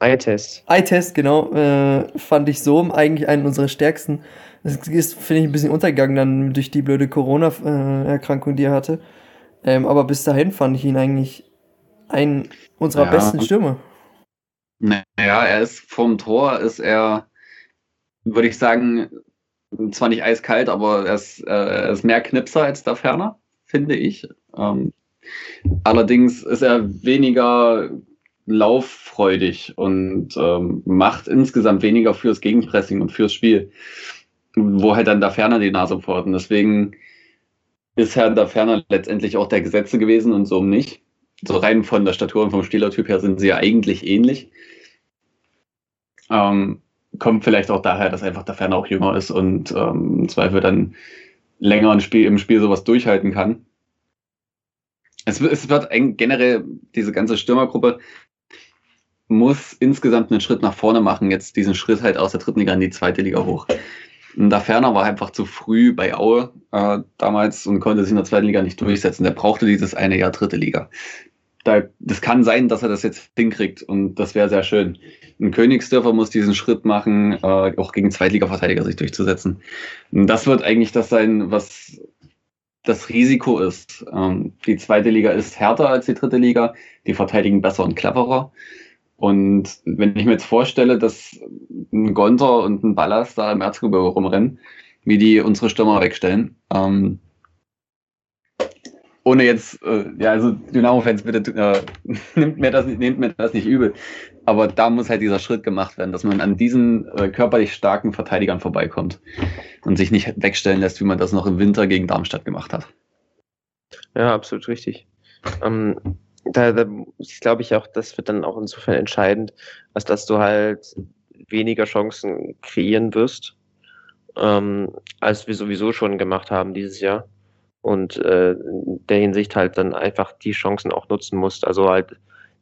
Eye-Test. Eye-Test, genau. Äh, fand ich Sum eigentlich einen unserer stärksten Das ist, finde ich, ein bisschen untergegangen dann durch die blöde Corona-Erkrankung, die er hatte. Ähm, aber bis dahin fand ich ihn eigentlich einen unserer Ja. besten Stürmer. Naja, er ist vom Tor, ist er, würde ich sagen, zwar nicht eiskalt, aber er ist, äh, er ist mehr Knipser als der Ferner, finde ich. Ähm, allerdings ist er weniger lauffreudig und ähm, macht insgesamt weniger fürs Gegenpressing und fürs Spiel, wo halt dann der Ferner die Nase vorhat. Und deswegen ist Herr der Ferner letztendlich auch der Gesetze gewesen und so nicht. So rein von der Statur und vom Spielertyp her sind sie ja eigentlich ähnlich. Ähm, kommt vielleicht auch daher, dass einfach der Ferner auch jünger ist und ähm, im Zweifel dann länger im Spiel, im Spiel sowas durchhalten kann. Es, wird- es wird generell, diese ganze Stürmergruppe muss insgesamt einen Schritt nach vorne machen, jetzt diesen Schritt halt aus der dritten Liga in die zweite Liga hoch. Der Ferner war einfach zu früh bei Aue äh, damals und konnte sich in der zweiten Liga nicht durchsetzen. Der brauchte dieses eine Jahr dritte Liga. Da, das kann sein, dass er das jetzt hinkriegt und das wäre sehr schön. Ein Königsdörfer muss diesen Schritt machen, äh, auch gegen Zweitliga-Verteidiger sich durchzusetzen. Und das wird eigentlich das sein, was das Risiko ist. Ähm, die zweite Liga ist härter als die dritte Liga. Die verteidigen besser und cleverer. Und wenn ich mir jetzt vorstelle, dass ein Gonter und ein Ballast da im Erzgebirge rumrennen, wie die unsere Stürmer wegstellen, ähm, ohne jetzt, äh, ja, also Dynamo-Fans, bitte äh, nehmt, mir das, nicht- nehmt mir das nicht übel. Aber da muss halt dieser Schritt gemacht werden, dass man an diesen äh, körperlich starken Verteidigern vorbeikommt und sich nicht wegstellen lässt, wie man das noch im Winter gegen Darmstadt gemacht hat. Ja, absolut richtig. Ähm, da, da glaube ich auch, das wird dann auch insofern entscheidend, als dass du halt weniger Chancen kreieren wirst, ähm, als wir sowieso schon gemacht haben dieses Jahr. Und äh, in der Hinsicht halt dann einfach die Chancen auch nutzen musst. Also halt,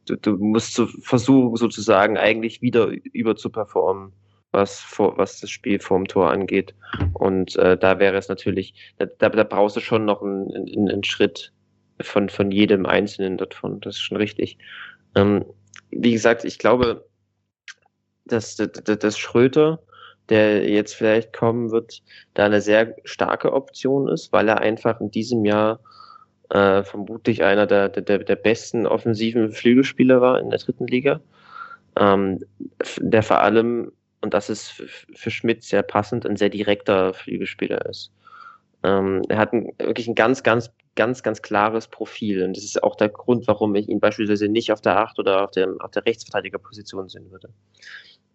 du, du musst so versuchen, sozusagen eigentlich wieder über zu performen, was, vor, was das Spiel vorm Tor angeht. Und äh, da wäre es natürlich, da, da, brauchst du schon noch einen, einen, einen Schritt von, von jedem Einzelnen davon. Das ist schon richtig. Ähm, wie gesagt, ich glaube, dass, dass, dass Schröter, der jetzt vielleicht kommen wird, da eine sehr starke Option ist, weil er einfach in diesem Jahr äh, vermutlich einer der, der, der besten offensiven Flügelspieler war in der dritten Liga. Ähm, der vor allem, und das ist für, Schmidt sehr passend, ein sehr direkter Flügelspieler ist. Ähm, er hat ein, wirklich ein ganz, ganz, ganz, ganz klares Profil. Und das ist auch der Grund, warum ich ihn beispielsweise nicht auf der 8 oder auf der, auf der Rechtsverteidigerposition sehen würde.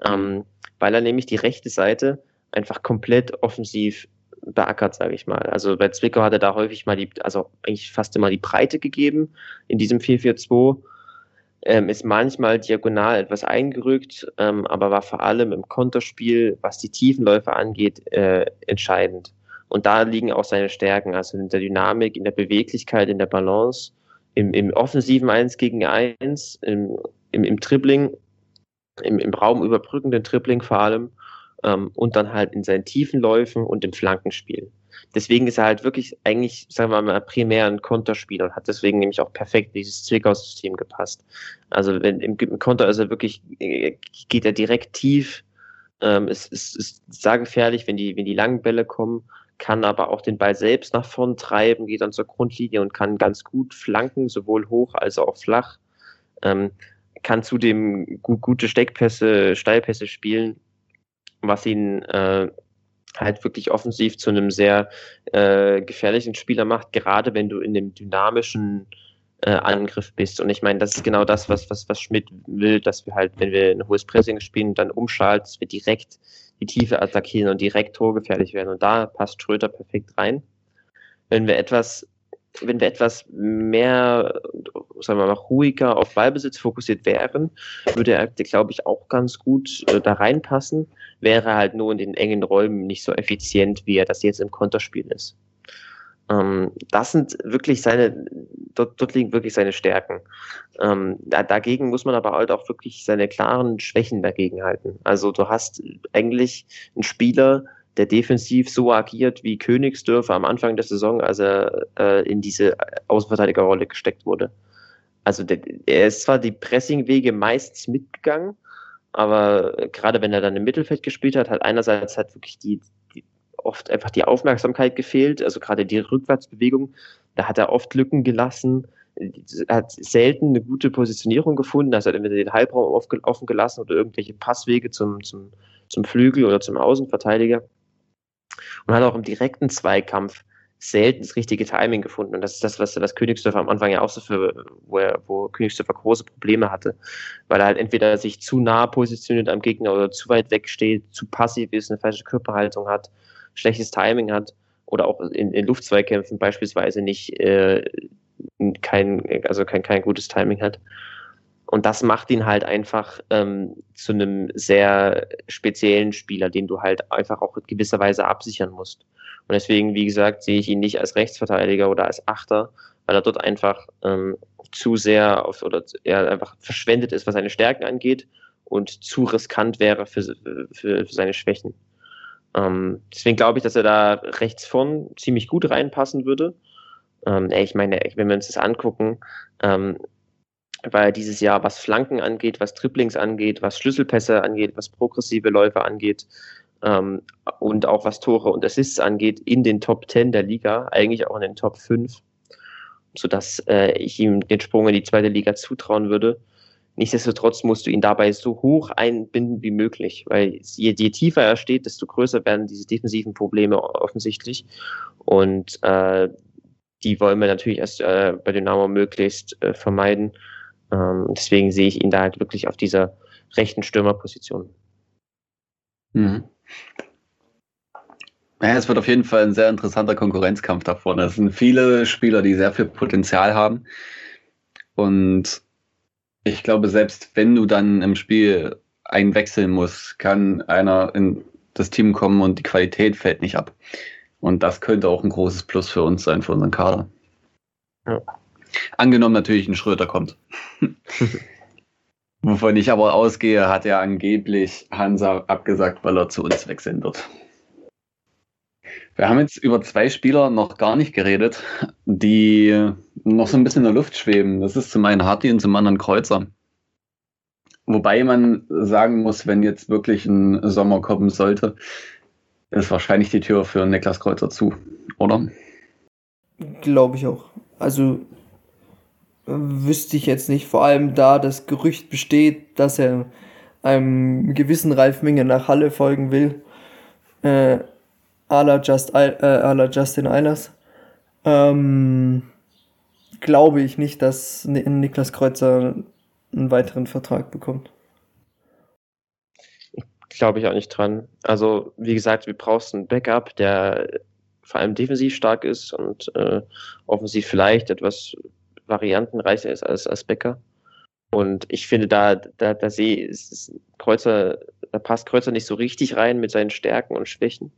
Ähm, weil er nämlich die rechte Seite einfach komplett offensiv beackert, sage ich mal. Also bei Zwickau hat er da häufig mal die, also eigentlich fast immer die Breite gegeben in diesem 4-4-2. Ähm, ist manchmal diagonal etwas eingerückt, ähm, aber war vor allem im Konterspiel, was die Tiefenläufe angeht, äh, entscheidend. Und da liegen auch seine Stärken, also in der Dynamik, in der Beweglichkeit, in der Balance, im, im offensiven 1 gegen 1, im, im, im Dribbling, im, im Raum überbrückenden Dribbling vor allem ähm, und dann halt in seinen tiefen Läufen und im Flankenspiel. Deswegen ist er halt wirklich eigentlich, sagen wir mal, primär ein Konterspieler und hat deswegen nämlich auch perfekt dieses Zwickau-System gepasst. Also wenn, im, im Konter ist er wirklich, äh, geht er direkt tief, ähm, ist, ist, ist sehr gefährlich, wenn die, wenn die langen Bälle kommen, kann aber auch den Ball selbst nach vorn treiben, geht dann zur Grundlinie und kann ganz gut flanken, sowohl hoch als auch flach. Ähm, kann zudem gut, gute Steckpässe, Steilpässe spielen, was ihn äh, halt wirklich offensiv zu einem sehr äh, gefährlichen Spieler macht, gerade wenn du in dem dynamischen äh, Angriff bist. Und ich meine, das ist genau das, was, was, was Schmidt will, dass wir halt, wenn wir ein hohes Pressing spielen, dann umschalten, dass wir direkt die Tiefe attackieren und direkt torgefährlich werden. Und da passt Schröter perfekt rein. Wenn wir etwas, wenn wir etwas mehr, sagen wir mal, ruhiger auf Ballbesitz fokussiert wären, würde er, glaube ich, auch ganz gut äh, da reinpassen, wäre halt nur in den engen Räumen nicht so effizient, wie er das jetzt im Konterspiel ist. Ähm, das sind wirklich seine, dort, dort liegen wirklich seine Stärken. Ähm, da, dagegen muss man aber halt auch wirklich seine klaren Schwächen dagegen halten. Also du hast eigentlich einen Spieler, der defensiv so agiert wie Königsdörfer am Anfang der Saison, als er äh, in diese Außenverteidigerrolle gesteckt wurde. Also der, er ist zwar die Pressingwege meistens mitgegangen, aber gerade wenn er dann im Mittelfeld gespielt hat, hat einerseits halt wirklich die, die oft einfach die Aufmerksamkeit gefehlt, also gerade die Rückwärtsbewegung, da hat er oft Lücken gelassen, hat selten eine gute Positionierung gefunden, also hat entweder den Halbraum offen gelassen oder irgendwelche Passwege zum, zum, zum Flügel oder zum Außenverteidiger und hat auch im direkten Zweikampf selten das richtige Timing gefunden. Und das ist das, was, was Königsdörfer am Anfang ja auch so für, wo, er, wo Königsdörfer große Probleme hatte. Weil er halt entweder sich zu nah positioniert am Gegner oder zu weit weg steht, zu passiv ist, eine falsche Körperhaltung hat, schlechtes Timing hat oder auch in, in Luftzweikämpfen beispielsweise nicht äh, kein, also kein, kein gutes Timing hat. Und das macht ihn halt einfach ähm, zu einem sehr speziellen Spieler, den du halt einfach auch in gewisser Weise absichern musst. Und deswegen, wie gesagt, sehe ich ihn nicht als Rechtsverteidiger oder als Achter, weil er dort einfach ähm, zu sehr auf, oder er einfach verschwendet ist, was seine Stärken angeht und zu riskant wäre für, für, für seine Schwächen. Ähm, deswegen glaube ich, dass er da rechts vorn ziemlich gut reinpassen würde. Ähm, ich meine, wenn wir uns das angucken, ähm, weil dieses Jahr, was Flanken angeht, was Triplings angeht, was Schlüsselpässe angeht, was progressive Läufe angeht ähm, und auch was Tore und Assists angeht, in den Top 10 der Liga, eigentlich auch in den Top 5, sodass äh, ich ihm den Sprung in die zweite Liga zutrauen würde. Nichtsdestotrotz musst du ihn dabei so hoch einbinden wie möglich, weil je, je tiefer er steht, desto größer werden diese defensiven Probleme offensichtlich. Und äh, die wollen wir natürlich erst äh, bei Dynamo möglichst äh, vermeiden. Ähm, deswegen sehe ich ihn da halt wirklich auf dieser rechten Stürmerposition. Mhm. Ja, es wird auf jeden Fall ein sehr interessanter Konkurrenzkampf da vorne. Es sind viele Spieler, die sehr viel Potenzial haben. Und ich glaube, selbst wenn du dann im Spiel einwechseln musst, kann einer in das Team kommen und die Qualität fällt nicht ab. Und das könnte auch ein großes Plus für uns sein, für unseren Kader. Ja. Angenommen natürlich ein Schröter kommt. Wovon ich aber ausgehe, hat er angeblich Hansa abgesagt, weil er zu uns wechseln wird. Wir haben jetzt über zwei Spieler noch gar nicht geredet, die noch so ein bisschen in der Luft schweben. Das ist zum einen Harti und zum anderen Kreuzer. Wobei man sagen muss, wenn jetzt wirklich ein Sommer kommen sollte, ist wahrscheinlich die Tür für Niklas Kreuzer zu, oder? Glaube ich auch. Also wüsste ich jetzt nicht. Vor allem da das Gerücht besteht, dass er einem gewissen Ralf Minge nach Halle folgen will. Äh, à la, Just, äh, à la Justin Eilers. Ähm, glaube ich nicht, dass Niklas Kreuzer einen weiteren Vertrag bekommt. Glaube ich auch nicht dran. Also, wie gesagt, wir brauchen einen Backup, der vor allem defensiv stark ist und äh, offensiv vielleicht etwas variantenreicher ist als, als Becker. Und ich finde, da, da, da sehe ist Kreuzer, da passt Kreuzer nicht so richtig rein mit seinen Stärken und Schwächen.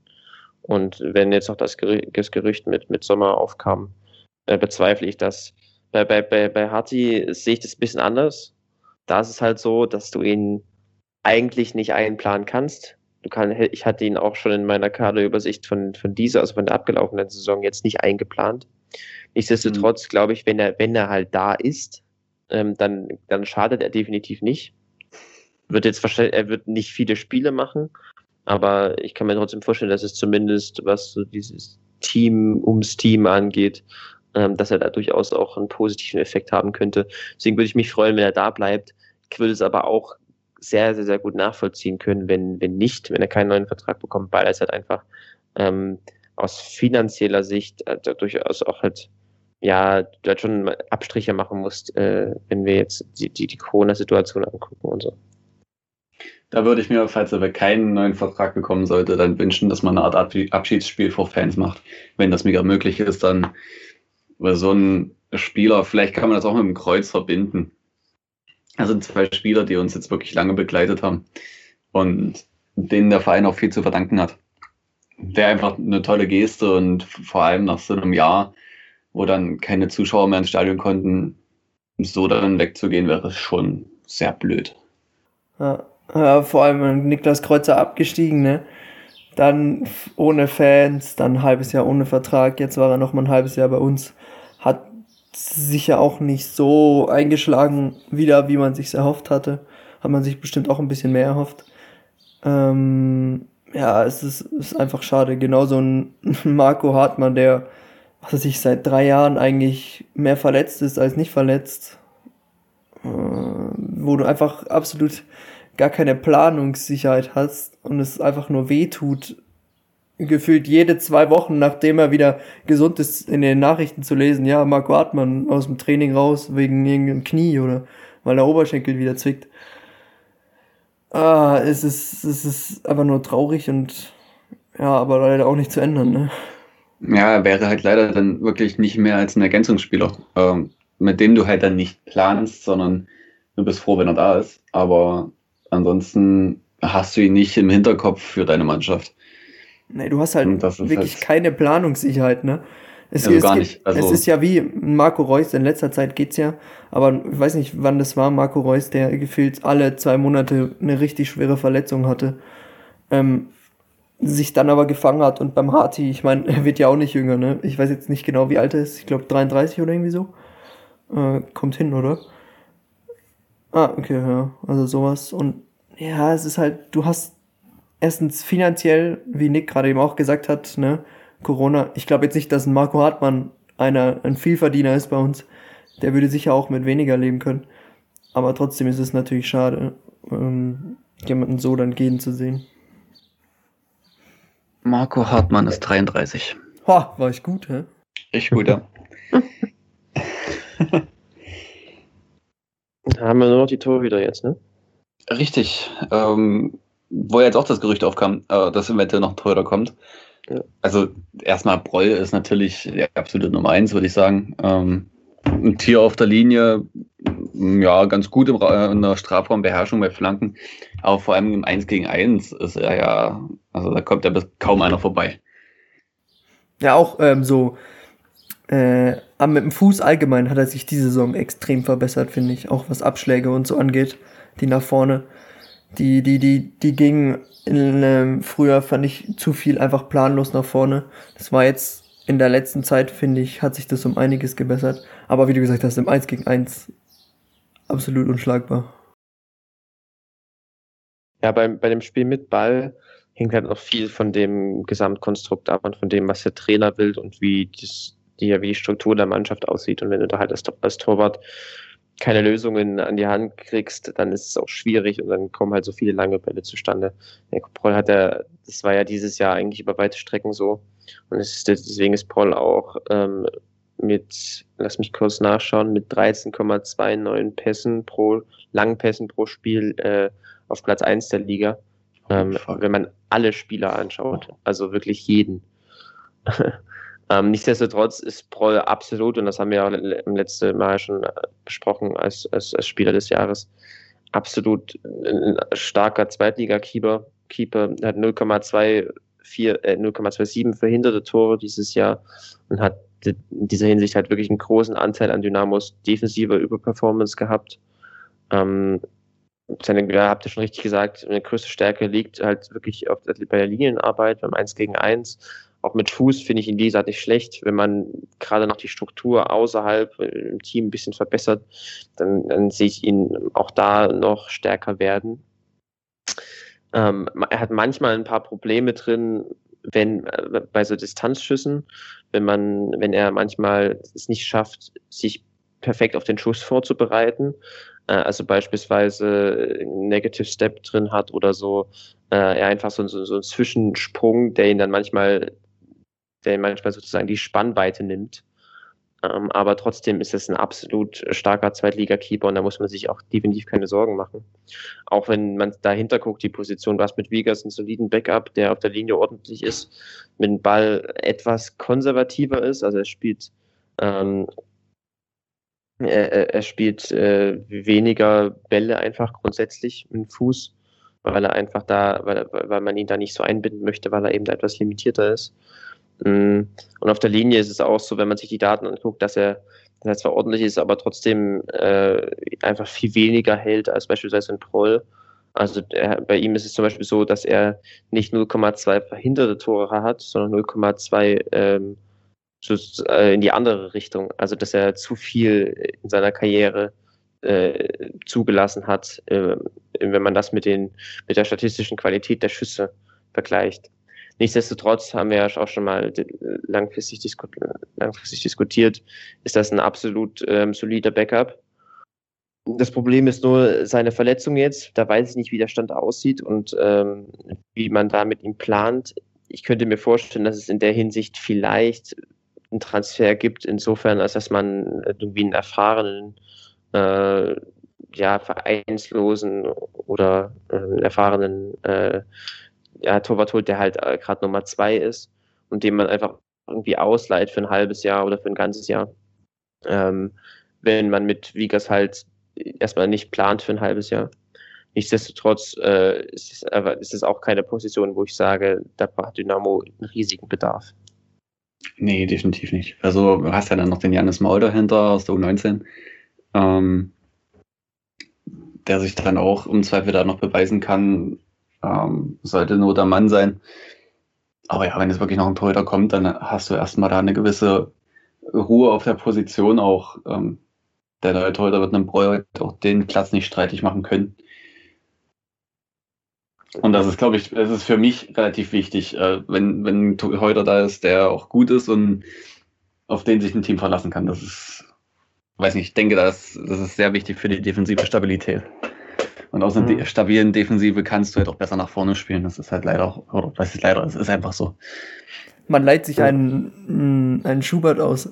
Und wenn jetzt noch das Gerücht, mit, mit Sommer aufkam, äh, bezweifle ich das. Bei, bei, bei, bei Harti sehe ich das ein bisschen anders. Da ist es halt so, dass du ihn eigentlich nicht einplanen kannst. Du kann, ich hatte ihn auch schon in meiner Kaderübersicht von, von dieser, also von der abgelaufenen Saison jetzt nicht eingeplant. Nichtsdestotrotz mhm. glaube ich, wenn er, wenn er halt da ist, ähm, dann, dann schadet er definitiv nicht. Wird jetzt wahrscheinlich, er wird nicht viele Spiele machen, aber ich kann mir trotzdem vorstellen, dass es zumindest, was so dieses Team ums Team angeht, ähm, dass er da durchaus auch einen positiven Effekt haben könnte. Deswegen würde ich mich freuen, wenn er da bleibt. Ich würde es aber auch sehr, sehr, sehr gut nachvollziehen können, wenn, wenn nicht, wenn er keinen neuen Vertrag bekommt, weil er es halt einfach ähm, aus finanzieller Sicht äh, durchaus auch halt ja, du halt schon Abstriche machen musst, äh, wenn wir jetzt die, die, die Corona-Situation angucken und so. Da würde ich mir, falls er keinen neuen Vertrag bekommen sollte, dann wünschen, dass man eine Art Abschiedsspiel vor Fans macht. Wenn das mega möglich ist, dann so ein Spieler, vielleicht kann man das auch mit dem Kreuz verbinden. Das sind zwei Spieler, die uns jetzt wirklich lange begleitet haben und denen der Verein auch viel zu verdanken hat. Wäre einfach eine tolle Geste und vor allem nach so einem Jahr wo dann keine Zuschauer mehr ins Stadion konnten, so dann wegzugehen, wäre schon sehr blöd. Ja, ja vor allem Niklas Kreuzer abgestiegen, ne? Dann ohne Fans, dann ein halbes Jahr ohne Vertrag, jetzt war er noch mal ein halbes Jahr bei uns. Hat sicher auch nicht so eingeschlagen wieder, wie man sich erhofft hatte. Hat man sich bestimmt auch ein bisschen mehr erhofft. Ähm, ja, es ist, ist einfach schade. Genauso ein Marco Hartmann, der, was weiß ich, seit drei Jahren eigentlich mehr verletzt ist als nicht verletzt. Äh, wo du einfach absolut gar keine Planungssicherheit hast und es einfach nur weh tut, gefühlt jede zwei Wochen, nachdem er wieder gesund ist, in den Nachrichten zu lesen, ja, Marco Hartmann aus dem Training raus wegen irgendeinem Knie oder weil der Oberschenkel wieder zwickt. Ah, es ist, es ist einfach nur traurig und ja, aber leider auch nicht zu ändern, ne? Ja, er wäre halt leider dann wirklich nicht mehr als ein Ergänzungsspieler, ähm, mit dem du halt dann nicht planst, sondern du bist froh, wenn er da ist. Aber ansonsten hast du ihn nicht im Hinterkopf für deine Mannschaft. Nee, du hast halt wirklich halt keine Planungssicherheit, ne? Es, also gar nicht. Also es ist ja wie Marco Reus, in letzter Zeit geht's ja, aber ich weiß nicht, wann das war, Marco Reus, der gefühlt alle zwei Monate eine richtig schwere Verletzung hatte, ähm, sich dann aber gefangen hat und beim Harti, ich meine, er wird ja auch nicht jünger, ne? Ich weiß jetzt nicht genau, wie alt er ist, ich glaube 33 oder irgendwie so. Äh, kommt hin, oder? Ah, okay, ja, also sowas und ja, es ist halt, du hast erstens finanziell, wie Nick gerade eben auch gesagt hat, ne, Corona. Ich glaube jetzt nicht, dass ein Marco Hartmann einer, ein Vielverdiener ist bei uns. Der würde sicher auch mit weniger leben können. Aber trotzdem ist es natürlich schade, ähm, jemanden so dann gehen zu sehen. Marco Hartmann ist 33. Ha, war ich gut, hä? Ich gut, ja. da haben wir nur noch die Torhüter jetzt, ne? Richtig. Ähm, wo jetzt auch das Gerücht aufkam, äh, dass eventuell noch ein Torhüter kommt. Ja. Also erstmal Broll ist natürlich der absolute Nummer eins, würde ich sagen. Ähm, ein Tier auf der Linie, ja, ganz gut in der Strafraumbeherrschung bei Flanken, aber vor allem im 1 gegen 1 ist er ja, also da kommt ja kaum einer vorbei. Ja, auch ähm, so äh, mit dem Fuß allgemein hat er sich diese Saison extrem verbessert, finde ich, auch was Abschläge und so angeht, die nach vorne. Die, die, die, die gingen in, ähm, früher, fand ich, zu viel einfach planlos nach vorne. Das war jetzt in der letzten Zeit, finde ich, hat sich das um einiges gebessert. Aber wie du gesagt hast, im 1 gegen 1 absolut unschlagbar. Ja, bei, bei dem Spiel mit Ball hängt halt noch viel von dem Gesamtkonstrukt ab und von dem, was der Trainer will und wie, das, die, wie die Struktur der Mannschaft aussieht. Und wenn du da halt als, als Torwart keine Lösungen an die Hand kriegst, dann ist es auch schwierig und dann kommen halt so viele lange Bälle zustande. Der Paul hat ja, das war ja dieses Jahr eigentlich über weite Strecken so. Und ist, deswegen ist Paul auch ähm, mit, lass mich kurz nachschauen, mit 13,29 Pässen pro, langen Pässen pro Spiel äh, auf Platz 1 der Liga. Ähm, wenn man alle Spieler anschaut, also wirklich jeden. Ähm, nichtsdestotrotz ist Proll absolut, und das haben wir auch im letzten Mal schon äh, besprochen als, als, als Spieler des Jahres, absolut ein starker Zweitliga-Keeper. Keeper hat 0,24, äh, 0,27 verhinderte Tore dieses Jahr und hat in dieser Hinsicht halt wirklich einen großen Anteil an Dynamos defensiver Überperformance gehabt. Ähm, seine, ja, habt ihr schon richtig gesagt, eine größte Stärke liegt halt wirklich auf, bei der Linienarbeit beim 1 gegen 1 auch mit Fuß finde ich ihn dieser nicht schlecht. Wenn man gerade noch die Struktur außerhalb im Team ein bisschen verbessert, dann, dann sehe ich ihn auch da noch stärker werden. Ähm, er hat manchmal ein paar Probleme drin, wenn äh, bei so Distanzschüssen, wenn man, wenn er manchmal es nicht schafft, sich perfekt auf den Schuss vorzubereiten, äh, also beispielsweise einen Negative Step drin hat oder so, äh, er einfach so, so, so einen Zwischensprung, der ihn dann manchmal der manchmal sozusagen die Spannweite nimmt. Ähm, aber trotzdem ist es ein absolut starker Zweitliga-Keeper und da muss man sich auch definitiv keine Sorgen machen. Auch wenn man dahinter guckt, die Position, was mit Wiegers einen soliden Backup, der auf der Linie ordentlich ist, mit dem Ball etwas konservativer ist, also er spielt ähm, er, er, spielt äh, weniger Bälle einfach grundsätzlich mit dem Fuß, weil er einfach da, weil, weil man ihn da nicht so einbinden möchte, weil er eben da etwas limitierter ist. Mm, und auf der Linie ist es auch so, wenn man sich die Daten anguckt, dass er, dass er zwar ordentlich ist, aber trotzdem äh, einfach viel weniger hält als beispielsweise ein Proll. Also der, bei ihm ist es zum Beispiel so, dass er nicht 0,2 verhinderte Tore hat, sondern 0,2 ähm, äh, in die andere Richtung. Also dass er zu viel in seiner Karriere äh, zugelassen hat, äh, wenn man das mit, den, mit der statistischen Qualität der Schüsse vergleicht. Nichtsdestotrotz haben wir ja auch schon mal langfristig, disku langfristig diskutiert, ist das ein absolut ähm, solider Backup. Das Problem ist nur seine Verletzung jetzt. Da weiß ich nicht, wie der Stand aussieht und ähm, wie man da mit ihm plant. Ich könnte mir vorstellen, dass es in der Hinsicht vielleicht einen Transfer gibt, insofern, als dass man irgendwie einen erfahrenen äh, ja, vereinslosen oder äh, erfahrenen äh, ja, Torwart holt, der halt äh, gerade Nummer zwei ist und den man einfach irgendwie ausleiht für ein halbes Jahr oder für ein ganzes Jahr. Ähm, wenn man mit Vigas halt erstmal nicht plant für ein halbes Jahr. Nichtsdestotrotz äh, ist, es, aber ist es auch keine Position, wo ich sage, da hat Dynamo einen riesigen Bedarf. Nee, definitiv nicht. Also du hast ja dann noch den Janis Maul dahinter aus der U19, ähm, der sich dann auch im Zweifel da noch beweisen kann, ähm, sollte nur der Mann sein. Aber ja, wenn jetzt wirklich noch ein Torhüter kommt, dann hast du erstmal da eine gewisse Ruhe auf der Position auch. Ähm, der neue Torhüter wird einem Breuer auch den Platz nicht streitig machen können. Und das ist, glaube ich, das ist für mich relativ wichtig, äh, wenn, wenn ein Torhüter da ist, der auch gut ist und auf den sich ein Team verlassen kann. Das ist, weiß nicht, ich denke, das, das ist sehr wichtig für die defensive Stabilität. Und aus einer mhm. stabilen Defensive kannst du halt auch besser nach vorne spielen. Das ist halt leider auch, oder was ist leider, es ist einfach so. Man leiht sich einen, einen Schubert aus.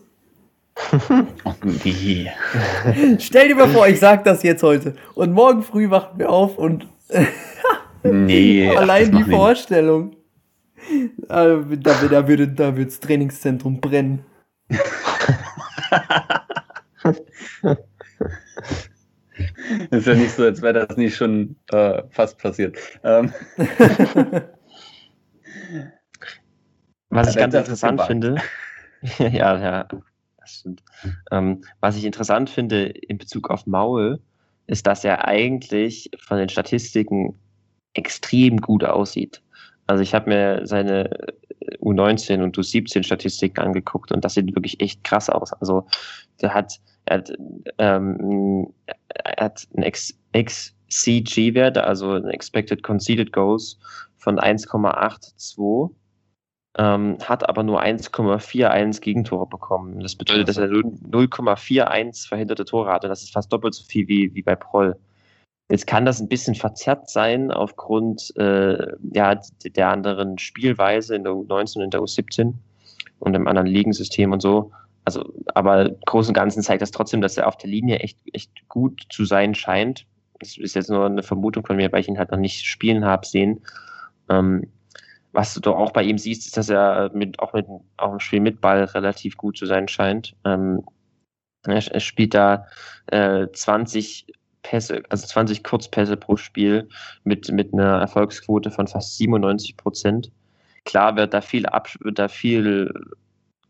oh, nee. Stell dir mal vor, ich sag das jetzt heute. Und morgen früh wachen wir auf und nee, allein die Vorstellung. Da, da, da würde da das Trainingszentrum brennen. ist ja nicht so, als wäre das nicht schon äh, fast passiert. Ähm. Was ich ganz interessant finde, ja, ja, das stimmt. Ähm, was ich interessant finde in Bezug auf Maul, ist, dass er eigentlich von den Statistiken extrem gut aussieht. Also ich habe mir seine U19 und U17 Statistiken angeguckt und das sieht wirklich echt krass aus. Also der hat er hat, ähm, er hat einen XCG-Wert, also ein Expected Conceded Goals von 1,82, ähm, hat aber nur 1,41 Gegentore bekommen. Das bedeutet, dass er 0,41 verhinderte Tore hatte. Das ist fast doppelt so viel wie, wie bei Proll. Jetzt kann das ein bisschen verzerrt sein aufgrund äh, ja, der anderen Spielweise in der U19 und in der U17 und im anderen Ligensystem und so also, aber im Großen und Ganzen zeigt das trotzdem, dass er auf der Linie echt, echt gut zu sein scheint. Das ist jetzt nur eine Vermutung von mir, weil ich ihn halt noch nicht spielen habe sehen. Ähm, was du doch auch bei ihm siehst, ist, dass er mit, auch mit auch im Spiel mit Ball relativ gut zu sein scheint. Ähm, er, er, spielt da äh, 20 Pässe, also 20 Kurzpässe pro Spiel mit, mit einer Erfolgsquote von fast 97 Prozent. Klar wird da viel ab, wird da viel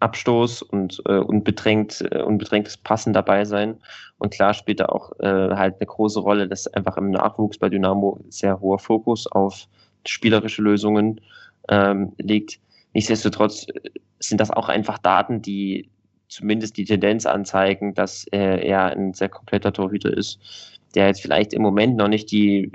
Abstoß und äh, unbedrängt, äh, unbedrängtes Passen dabei sein. Und klar spielt da auch äh, halt eine große Rolle, dass einfach im Nachwuchs bei Dynamo sehr hoher Fokus auf spielerische Lösungen ähm, liegt. Nichtsdestotrotz äh, sind das auch einfach Daten, die zumindest die Tendenz anzeigen, dass er ein sehr kompletter Torhüter ist, der jetzt vielleicht im Moment noch nicht die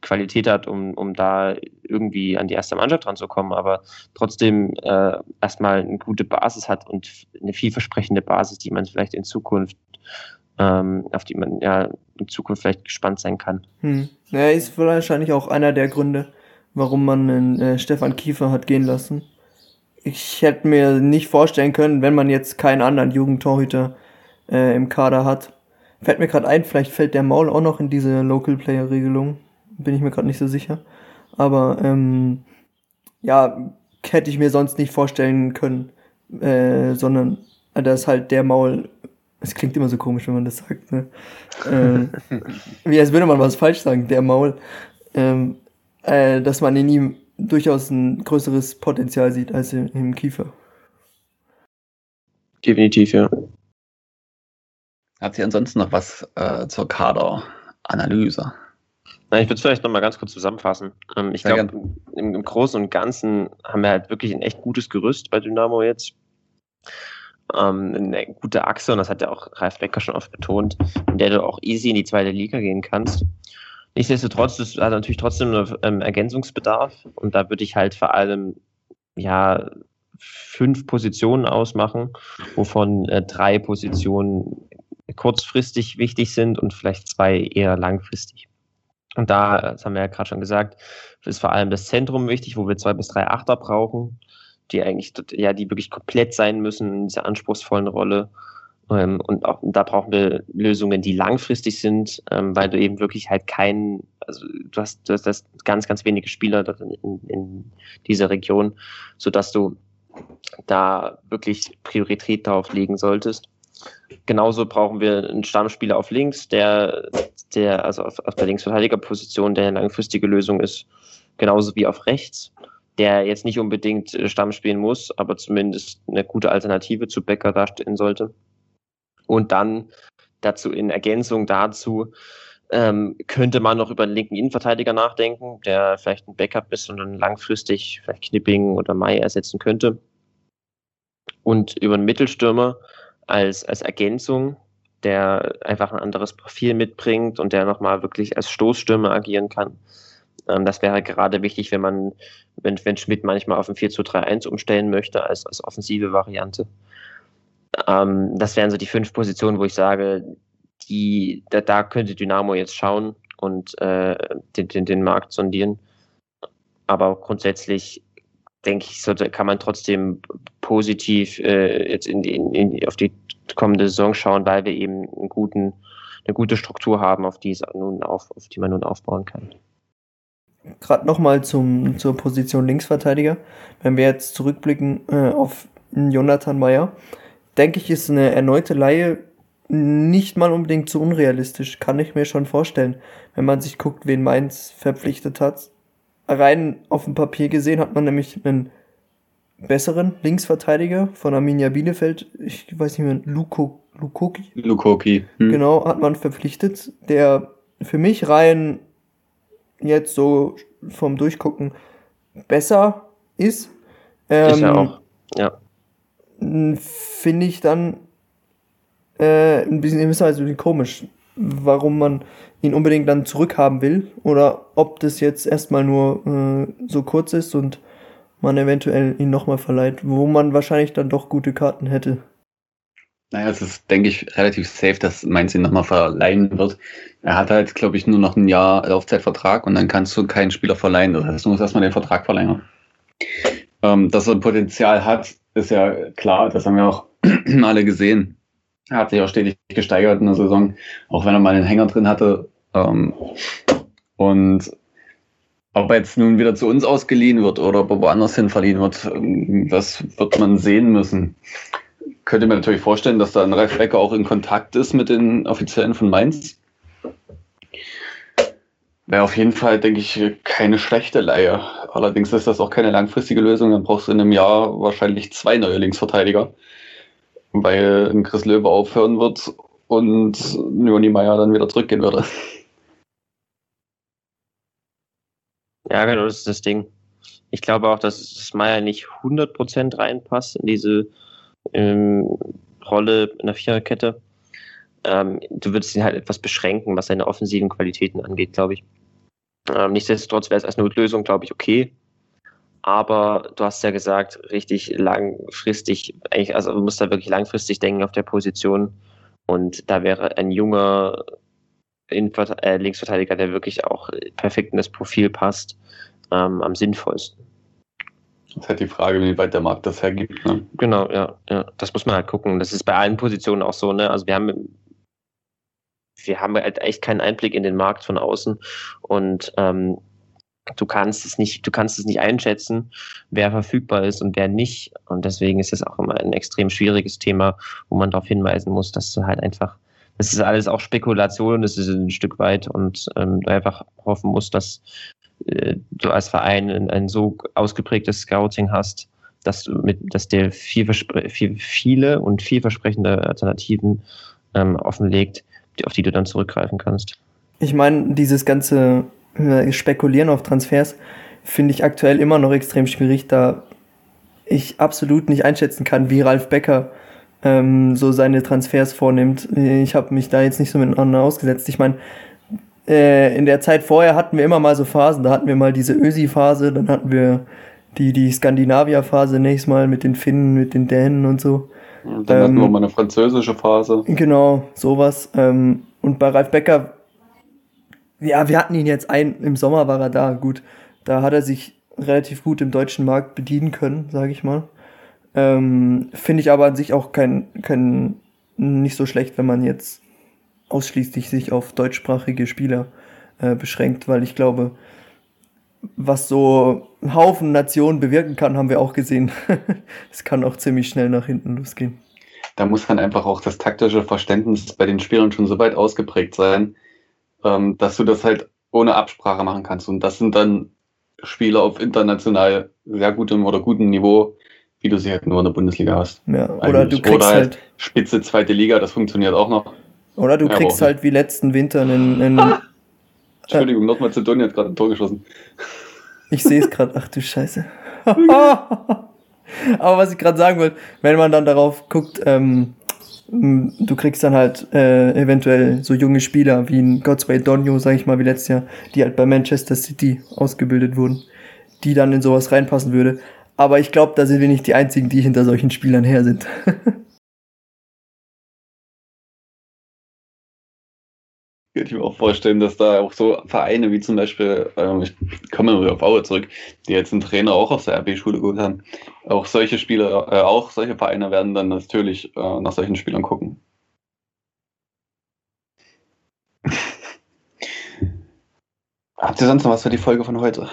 Qualität hat, um, um da irgendwie an die erste Mannschaft ranzukommen, aber trotzdem äh, erstmal eine gute Basis hat und eine vielversprechende Basis, die man vielleicht in Zukunft, ähm, auf die man ja in Zukunft vielleicht gespannt sein kann. Hm. Ja, ist wahrscheinlich auch einer der Gründe, warum man einen, äh, Stefan Kiefer hat gehen lassen. Ich hätte mir nicht vorstellen können, wenn man jetzt keinen anderen Jugendtorhüter äh, im Kader hat. Fällt mir gerade ein, vielleicht fällt der Maul auch noch in diese Local Player Regelung bin ich mir gerade nicht so sicher. Aber ähm, ja, hätte ich mir sonst nicht vorstellen können, äh, sondern äh, da ist halt der Maul. Es klingt immer so komisch, wenn man das sagt. Ne? ähm, wie als würde man was falsch sagen, der Maul. Ähm, äh, dass man in ihm durchaus ein größeres Potenzial sieht als im, im Kiefer. Definitiv, ja. Hat sie ansonsten noch was äh, zur Kaderanalyse? Na, ich würde es vielleicht nochmal ganz kurz zusammenfassen. Ähm, ich glaube, im, im, Großen und Ganzen haben wir halt wirklich ein echt gutes Gerüst bei Dynamo jetzt. Ähm, eine gute Achse, und das hat ja auch Ralf Becker schon oft betont, in der du auch easy in die zweite Liga gehen kannst. Nichtsdestotrotz ist also natürlich trotzdem ähm, Ergänzungsbedarf und da würde ich halt vor allem ja fünf Positionen ausmachen, wovon äh, drei Positionen kurzfristig wichtig sind und vielleicht zwei eher langfristig. Und da, das haben wir ja gerade schon gesagt, ist vor allem das Zentrum wichtig, wo wir zwei bis drei Achter brauchen, die eigentlich, ja, die wirklich komplett sein müssen in dieser anspruchsvollen Rolle. Ähm, und auch da brauchen wir Lösungen, die langfristig sind, ähm, weil du eben wirklich halt keinen, also du hast, du hast ganz, ganz wenige Spieler in, in dieser Region, sodass du da wirklich Priorität darauf legen solltest. Genauso brauchen wir einen Stammspieler auf links, der, der also auf, auf der Linksverteidigerposition, der eine langfristige Lösung ist, genauso wie auf rechts, der jetzt nicht unbedingt äh, Stamm spielen muss, aber zumindest eine gute Alternative zu Becker darstellen sollte. Und dann dazu in Ergänzung dazu ähm, könnte man noch über einen linken Innenverteidiger nachdenken, der vielleicht ein Backup ist und dann langfristig vielleicht Knipping oder Mai ersetzen könnte. Und über einen Mittelstürmer als, als Ergänzung, der einfach ein anderes Profil mitbringt und der nochmal wirklich als Stoßstürmer agieren kann. Ähm, das wäre gerade wichtig, wenn man, wenn, wenn Schmidt manchmal auf ein 4 2 3 1 umstellen möchte als, als offensive Variante. Ähm, das wären so die fünf Positionen, wo ich sage, die, da, da könnte Dynamo jetzt schauen und äh, den, den, den Markt sondieren. Aber grundsätzlich denke ich, sollte, kann man trotzdem positiv äh, jetzt in, in, in, auf die kommende Saison schauen, weil wir eben einen guten, eine gute Struktur haben, auf die, es nun auf, auf die man nun aufbauen kann. Gerade nochmal zur Position Linksverteidiger. Wenn wir jetzt zurückblicken äh, auf Jonathan Meyer, denke ich, ist eine erneute Laie nicht mal unbedingt so unrealistisch. Kann ich mir schon vorstellen, wenn man sich guckt, wen Mainz verpflichtet hat rein auf dem Papier gesehen hat man nämlich einen besseren Linksverteidiger von Arminia Bielefeld, ich weiß nicht mehr, Luko, Lukoki. Lukoki. Hm. Genau, hat man verpflichtet, der für mich rein jetzt so vom Durchgucken besser ist. Ähm, ist er auch, ja. Finde ich dann äh, ein bisschen, ein bisschen komisch, warum man ihn unbedingt dann zurückhaben will oder ob das jetzt erstmal nur äh, so kurz ist und man eventuell ihn nochmal verleiht, wo man wahrscheinlich dann doch gute Karten hätte. Naja, es ist, denke ich, relativ safe, dass Mainz ihn nochmal verleihen wird. Er hat halt, glaube ich, nur noch ein Jahr Laufzeitvertrag und dann kannst du keinen Spieler verleihen. Das heißt, du musst erstmal den Vertrag verlängern. Ähm, dass er Potenzial hat, ist ja klar. Das haben wir auch alle gesehen. Er hat sich auch stetig gesteigert in der Saison, auch wenn er mal einen Hänger drin hatte. Ähm, und ob er jetzt nun wieder zu uns ausgeliehen wird oder ob er woanders hin verliehen wird, das wird man sehen müssen. Könnte mir natürlich vorstellen, dass da ein Ralf Becker auch in Kontakt ist mit den Offiziellen von Mainz. Wäre auf jeden Fall, denke ich, keine schlechte Leihe. Allerdings ist das auch keine langfristige Lösung. Dann brauchst du in einem Jahr wahrscheinlich zwei neue Linksverteidiger weil Chris Löwe aufhören wird und Joni Meyer dann wieder zurückgehen würde. Ja, genau, das ist das Ding. Ich glaube auch, dass Meyer nicht 100% reinpasst in diese ähm, Rolle in der Viererkette. Ähm, du würdest ihn halt etwas beschränken, was seine offensiven Qualitäten angeht, glaube ich. Ähm, nichtsdestotrotz wäre es als Notlösung, glaube ich, okay. Aber du hast ja gesagt, richtig langfristig, also du musst da wirklich langfristig denken auf der Position. Und da wäre ein junger Innenvert äh, Linksverteidiger, der wirklich auch perfekt in das Profil passt, ähm, am sinnvollsten. Das ist halt die Frage, wie weit der Markt das hergibt. Ne? Genau, ja, ja. Das muss man halt gucken. Das ist bei allen Positionen auch so, ne? Also wir haben wir haben halt echt keinen Einblick in den Markt von außen. Und ähm, du kannst es nicht, du kannst es nicht einschätzen, wer verfügbar ist und wer nicht. Und deswegen ist es auch immer ein extrem schwieriges Thema, wo man darauf hinweisen muss, dass du halt einfach, das ist alles auch Spekulation, das ist ein Stück weit und ähm, du einfach hoffen musst, dass äh, du als Verein ein, ein, so ausgeprägtes Scouting hast, dass du mit, dass der viel, viel, viele und vielversprechende Alternativen ähm, offenlegt, auf die du dann zurückgreifen kannst. Ich meine, dieses ganze spekulieren auf Transfers finde ich aktuell immer noch extrem schwierig, da ich absolut nicht einschätzen kann, wie Ralf Becker ähm, so seine Transfers vornimmt. Ich habe mich da jetzt nicht so miteinander ausgesetzt. Ich meine, äh, in der Zeit vorher hatten wir immer mal so Phasen. Da hatten wir mal diese Ösi-Phase, dann hatten wir die, die Skandinavier-Phase nächstes Mal mit den Finnen, mit den Dänen und so. Und dann hatten wir Ähm, mal eine französische Phase. Genau, sowas. Ähm, und bei Ralf Becker, ja, wir hatten ihn jetzt ein, im Sommer war er da, gut. Da hat er sich relativ gut im deutschen Markt bedienen können, sage ich mal. Ähm, Finde ich aber an sich auch kein, kein, nicht so schlecht, wenn man jetzt ausschließlich sich auf deutschsprachige Spieler äh, beschränkt, weil ich glaube, was so ein Haufen Nationen bewirken kann, haben wir auch gesehen. Es kann auch ziemlich schnell nach hinten losgehen. Da muss dann einfach auch das taktische Verständnis bei den Spielern schon so weit ausgeprägt sein, ähm, dass du das halt ohne Absprache machen kannst. Und das sind dann Spieler auf international sehr gutem oder gutem Niveau, wie du sie halt nur in der Bundesliga hast. Ja, oder Eigentlich. du kriegst Oder halt, halt- Spitze zweite Liga, das funktioniert auch noch. oder du Ja, kriegst halt wie letzten Winter einen, einen Entschuldigung, Nordmazedonien hat gerade ein Tor geschossen. ich sehe es gerade, ach du Scheiße. Aber was ich gerade sagen wollte, wenn man dann darauf guckt, ähm, du kriegst dann halt äh, eventuell so junge Spieler wie ein Godsway Donio, sag ich mal, wie letztes Jahr, die halt bei Manchester City ausgebildet wurden, die dann in sowas reinpassen würde. Aber ich glaube, da sind wir nicht die einzigen, die hinter solchen Spielern her sind. Könnte ich mir auch vorstellen, dass da auch so Vereine wie zum Beispiel, ähm, ich komme mal wieder auf Aue zurück, die jetzt einen Trainer auch aus der RB-Schule geholt haben. Auch solche Spieler, äh, auch solche Vereine werden dann natürlich äh, nach solchen Spielern gucken. Habt ihr sonst noch was für die Folge von heute?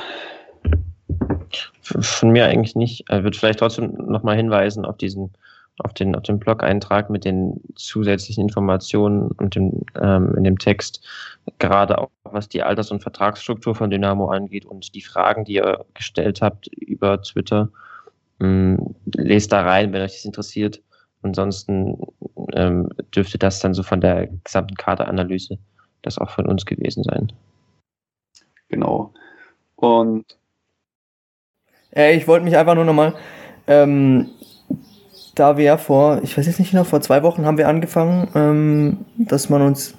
Von mir eigentlich nicht. Ich würde vielleicht trotzdem nochmal hinweisen auf diesen, auf den, auf den Blog-Eintrag mit den zusätzlichen Informationen und dem, ähm, in dem Text, gerade auch was die Alters- und Vertragsstruktur von Dynamo angeht und die Fragen, die ihr gestellt habt über Twitter. Ähm, lest da rein, wenn euch das interessiert. Ansonsten ähm, dürfte das dann so von der gesamten Kaderanalyse das auch von uns gewesen sein. Genau. Und Äh, ich wollte mich einfach nur nochmal, ähm, da wir ja vor, ich weiß jetzt nicht genau, vor zwei Wochen haben wir angefangen, ähm, dass man uns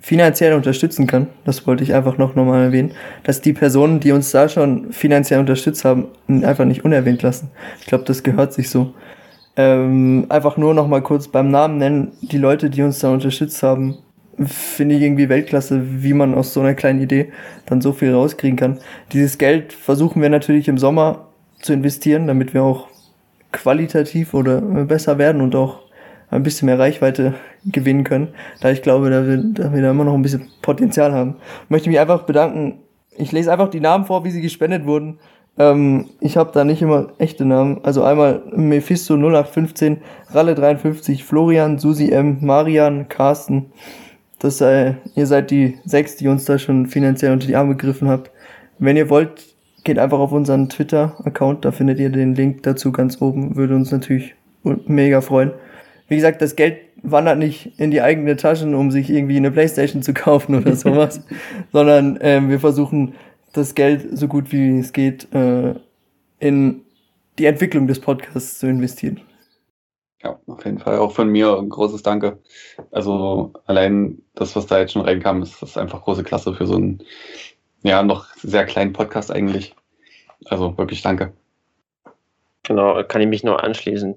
finanziell unterstützen kann. Das wollte ich einfach noch nochmal erwähnen, dass die Personen, die uns da schon finanziell unterstützt haben, einfach nicht unerwähnt lassen. Ich glaube, das gehört sich so. Ähm, einfach nur nochmal kurz beim Namen nennen, die Leute, die uns da unterstützt haben, finde ich irgendwie Weltklasse, wie man aus so einer kleinen Idee dann so viel rauskriegen kann. Dieses Geld versuchen wir natürlich im Sommer zu investieren, damit wir auch qualitativ oder besser werden und auch ein bisschen mehr Reichweite gewinnen können, da ich glaube, da wir, da wir da immer noch ein bisschen Potenzial haben. Ich möchte mich einfach bedanken. Ich lese einfach die Namen vor, wie sie gespendet wurden. Ähm, ich habe da nicht immer echte Namen. Also einmal Mephisto 0815, Ralle 53, Florian, Susi M, Marian, Carsten. Das, äh, ihr seid die sechs, die uns da schon finanziell unter die Arme gegriffen habt. Wenn ihr wollt, geht einfach auf unseren Twitter-Account, da findet ihr den Link dazu ganz oben. Würde uns natürlich mega freuen. Wie gesagt, das Geld wandert nicht in die eigene Taschen, um sich irgendwie eine Playstation zu kaufen oder sowas, sondern ähm, wir versuchen das Geld so gut wie es geht äh, in die Entwicklung des Podcasts zu investieren. Ja, auf jeden Fall auch von mir ein großes Danke. Also allein das, was da jetzt schon reinkam, ist das ist einfach große Klasse für so einen, ja, noch sehr kleinen Podcast eigentlich. Also wirklich danke. Genau, kann ich mich nur anschließen.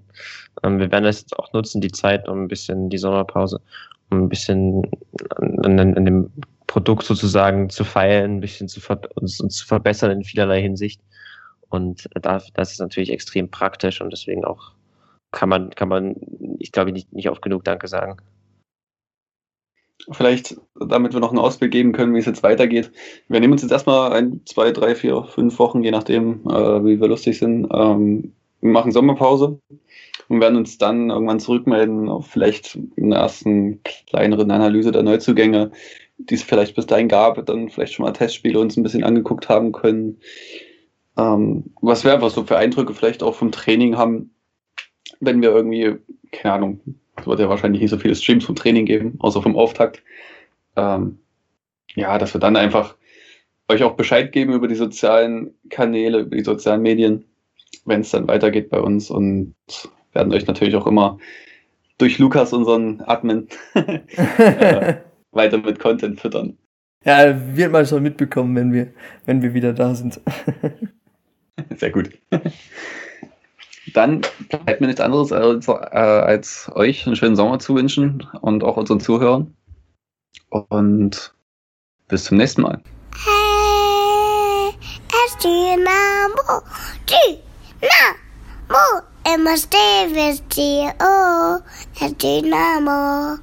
Ähm, wir werden das jetzt auch nutzen, die Zeit, um ein bisschen die Sommerpause, um ein bisschen an, an, an dem Produkt sozusagen zu feilen, ein bisschen zu uns, uns zu verbessern in vielerlei Hinsicht. Und da, das ist natürlich extrem praktisch und deswegen auch kann man, kann man, ich glaube, nicht, nicht oft genug Danke sagen. Vielleicht, damit wir noch einen Ausblick geben können, wie es jetzt weitergeht. Wir nehmen uns jetzt erstmal ein, zwei, drei, vier, fünf Wochen, je nachdem, äh, wie wir lustig sind. Ähm, wir machen Sommerpause und werden uns dann irgendwann zurückmelden auf vielleicht eine ersten kleineren Analyse der Neuzugänge, die es vielleicht bis dahin gab, dann vielleicht schon mal Testspiele uns ein bisschen angeguckt haben können. Ähm, was wir einfach so für Eindrücke vielleicht auch vom Training haben, wenn wir irgendwie, keine Ahnung, es wird ja wahrscheinlich nicht so viele Streams vom Training geben, außer vom Auftakt. Ähm, ja, dass wir dann einfach euch auch Bescheid geben über die sozialen Kanäle, über die sozialen Medien, wenn es dann weitergeht bei uns und werden euch natürlich auch immer durch Lukas, unseren Admin, äh, weiter mit Content füttern. Ja, wird man schon mitbekommen, wenn wir, wenn wir wieder da sind. Sehr gut. Dann bleibt mir nichts anderes als, äh, als euch einen schönen Sommer zu wünschen und auch unseren Zuhörern. Und bis zum nächsten Mal. Dynamo.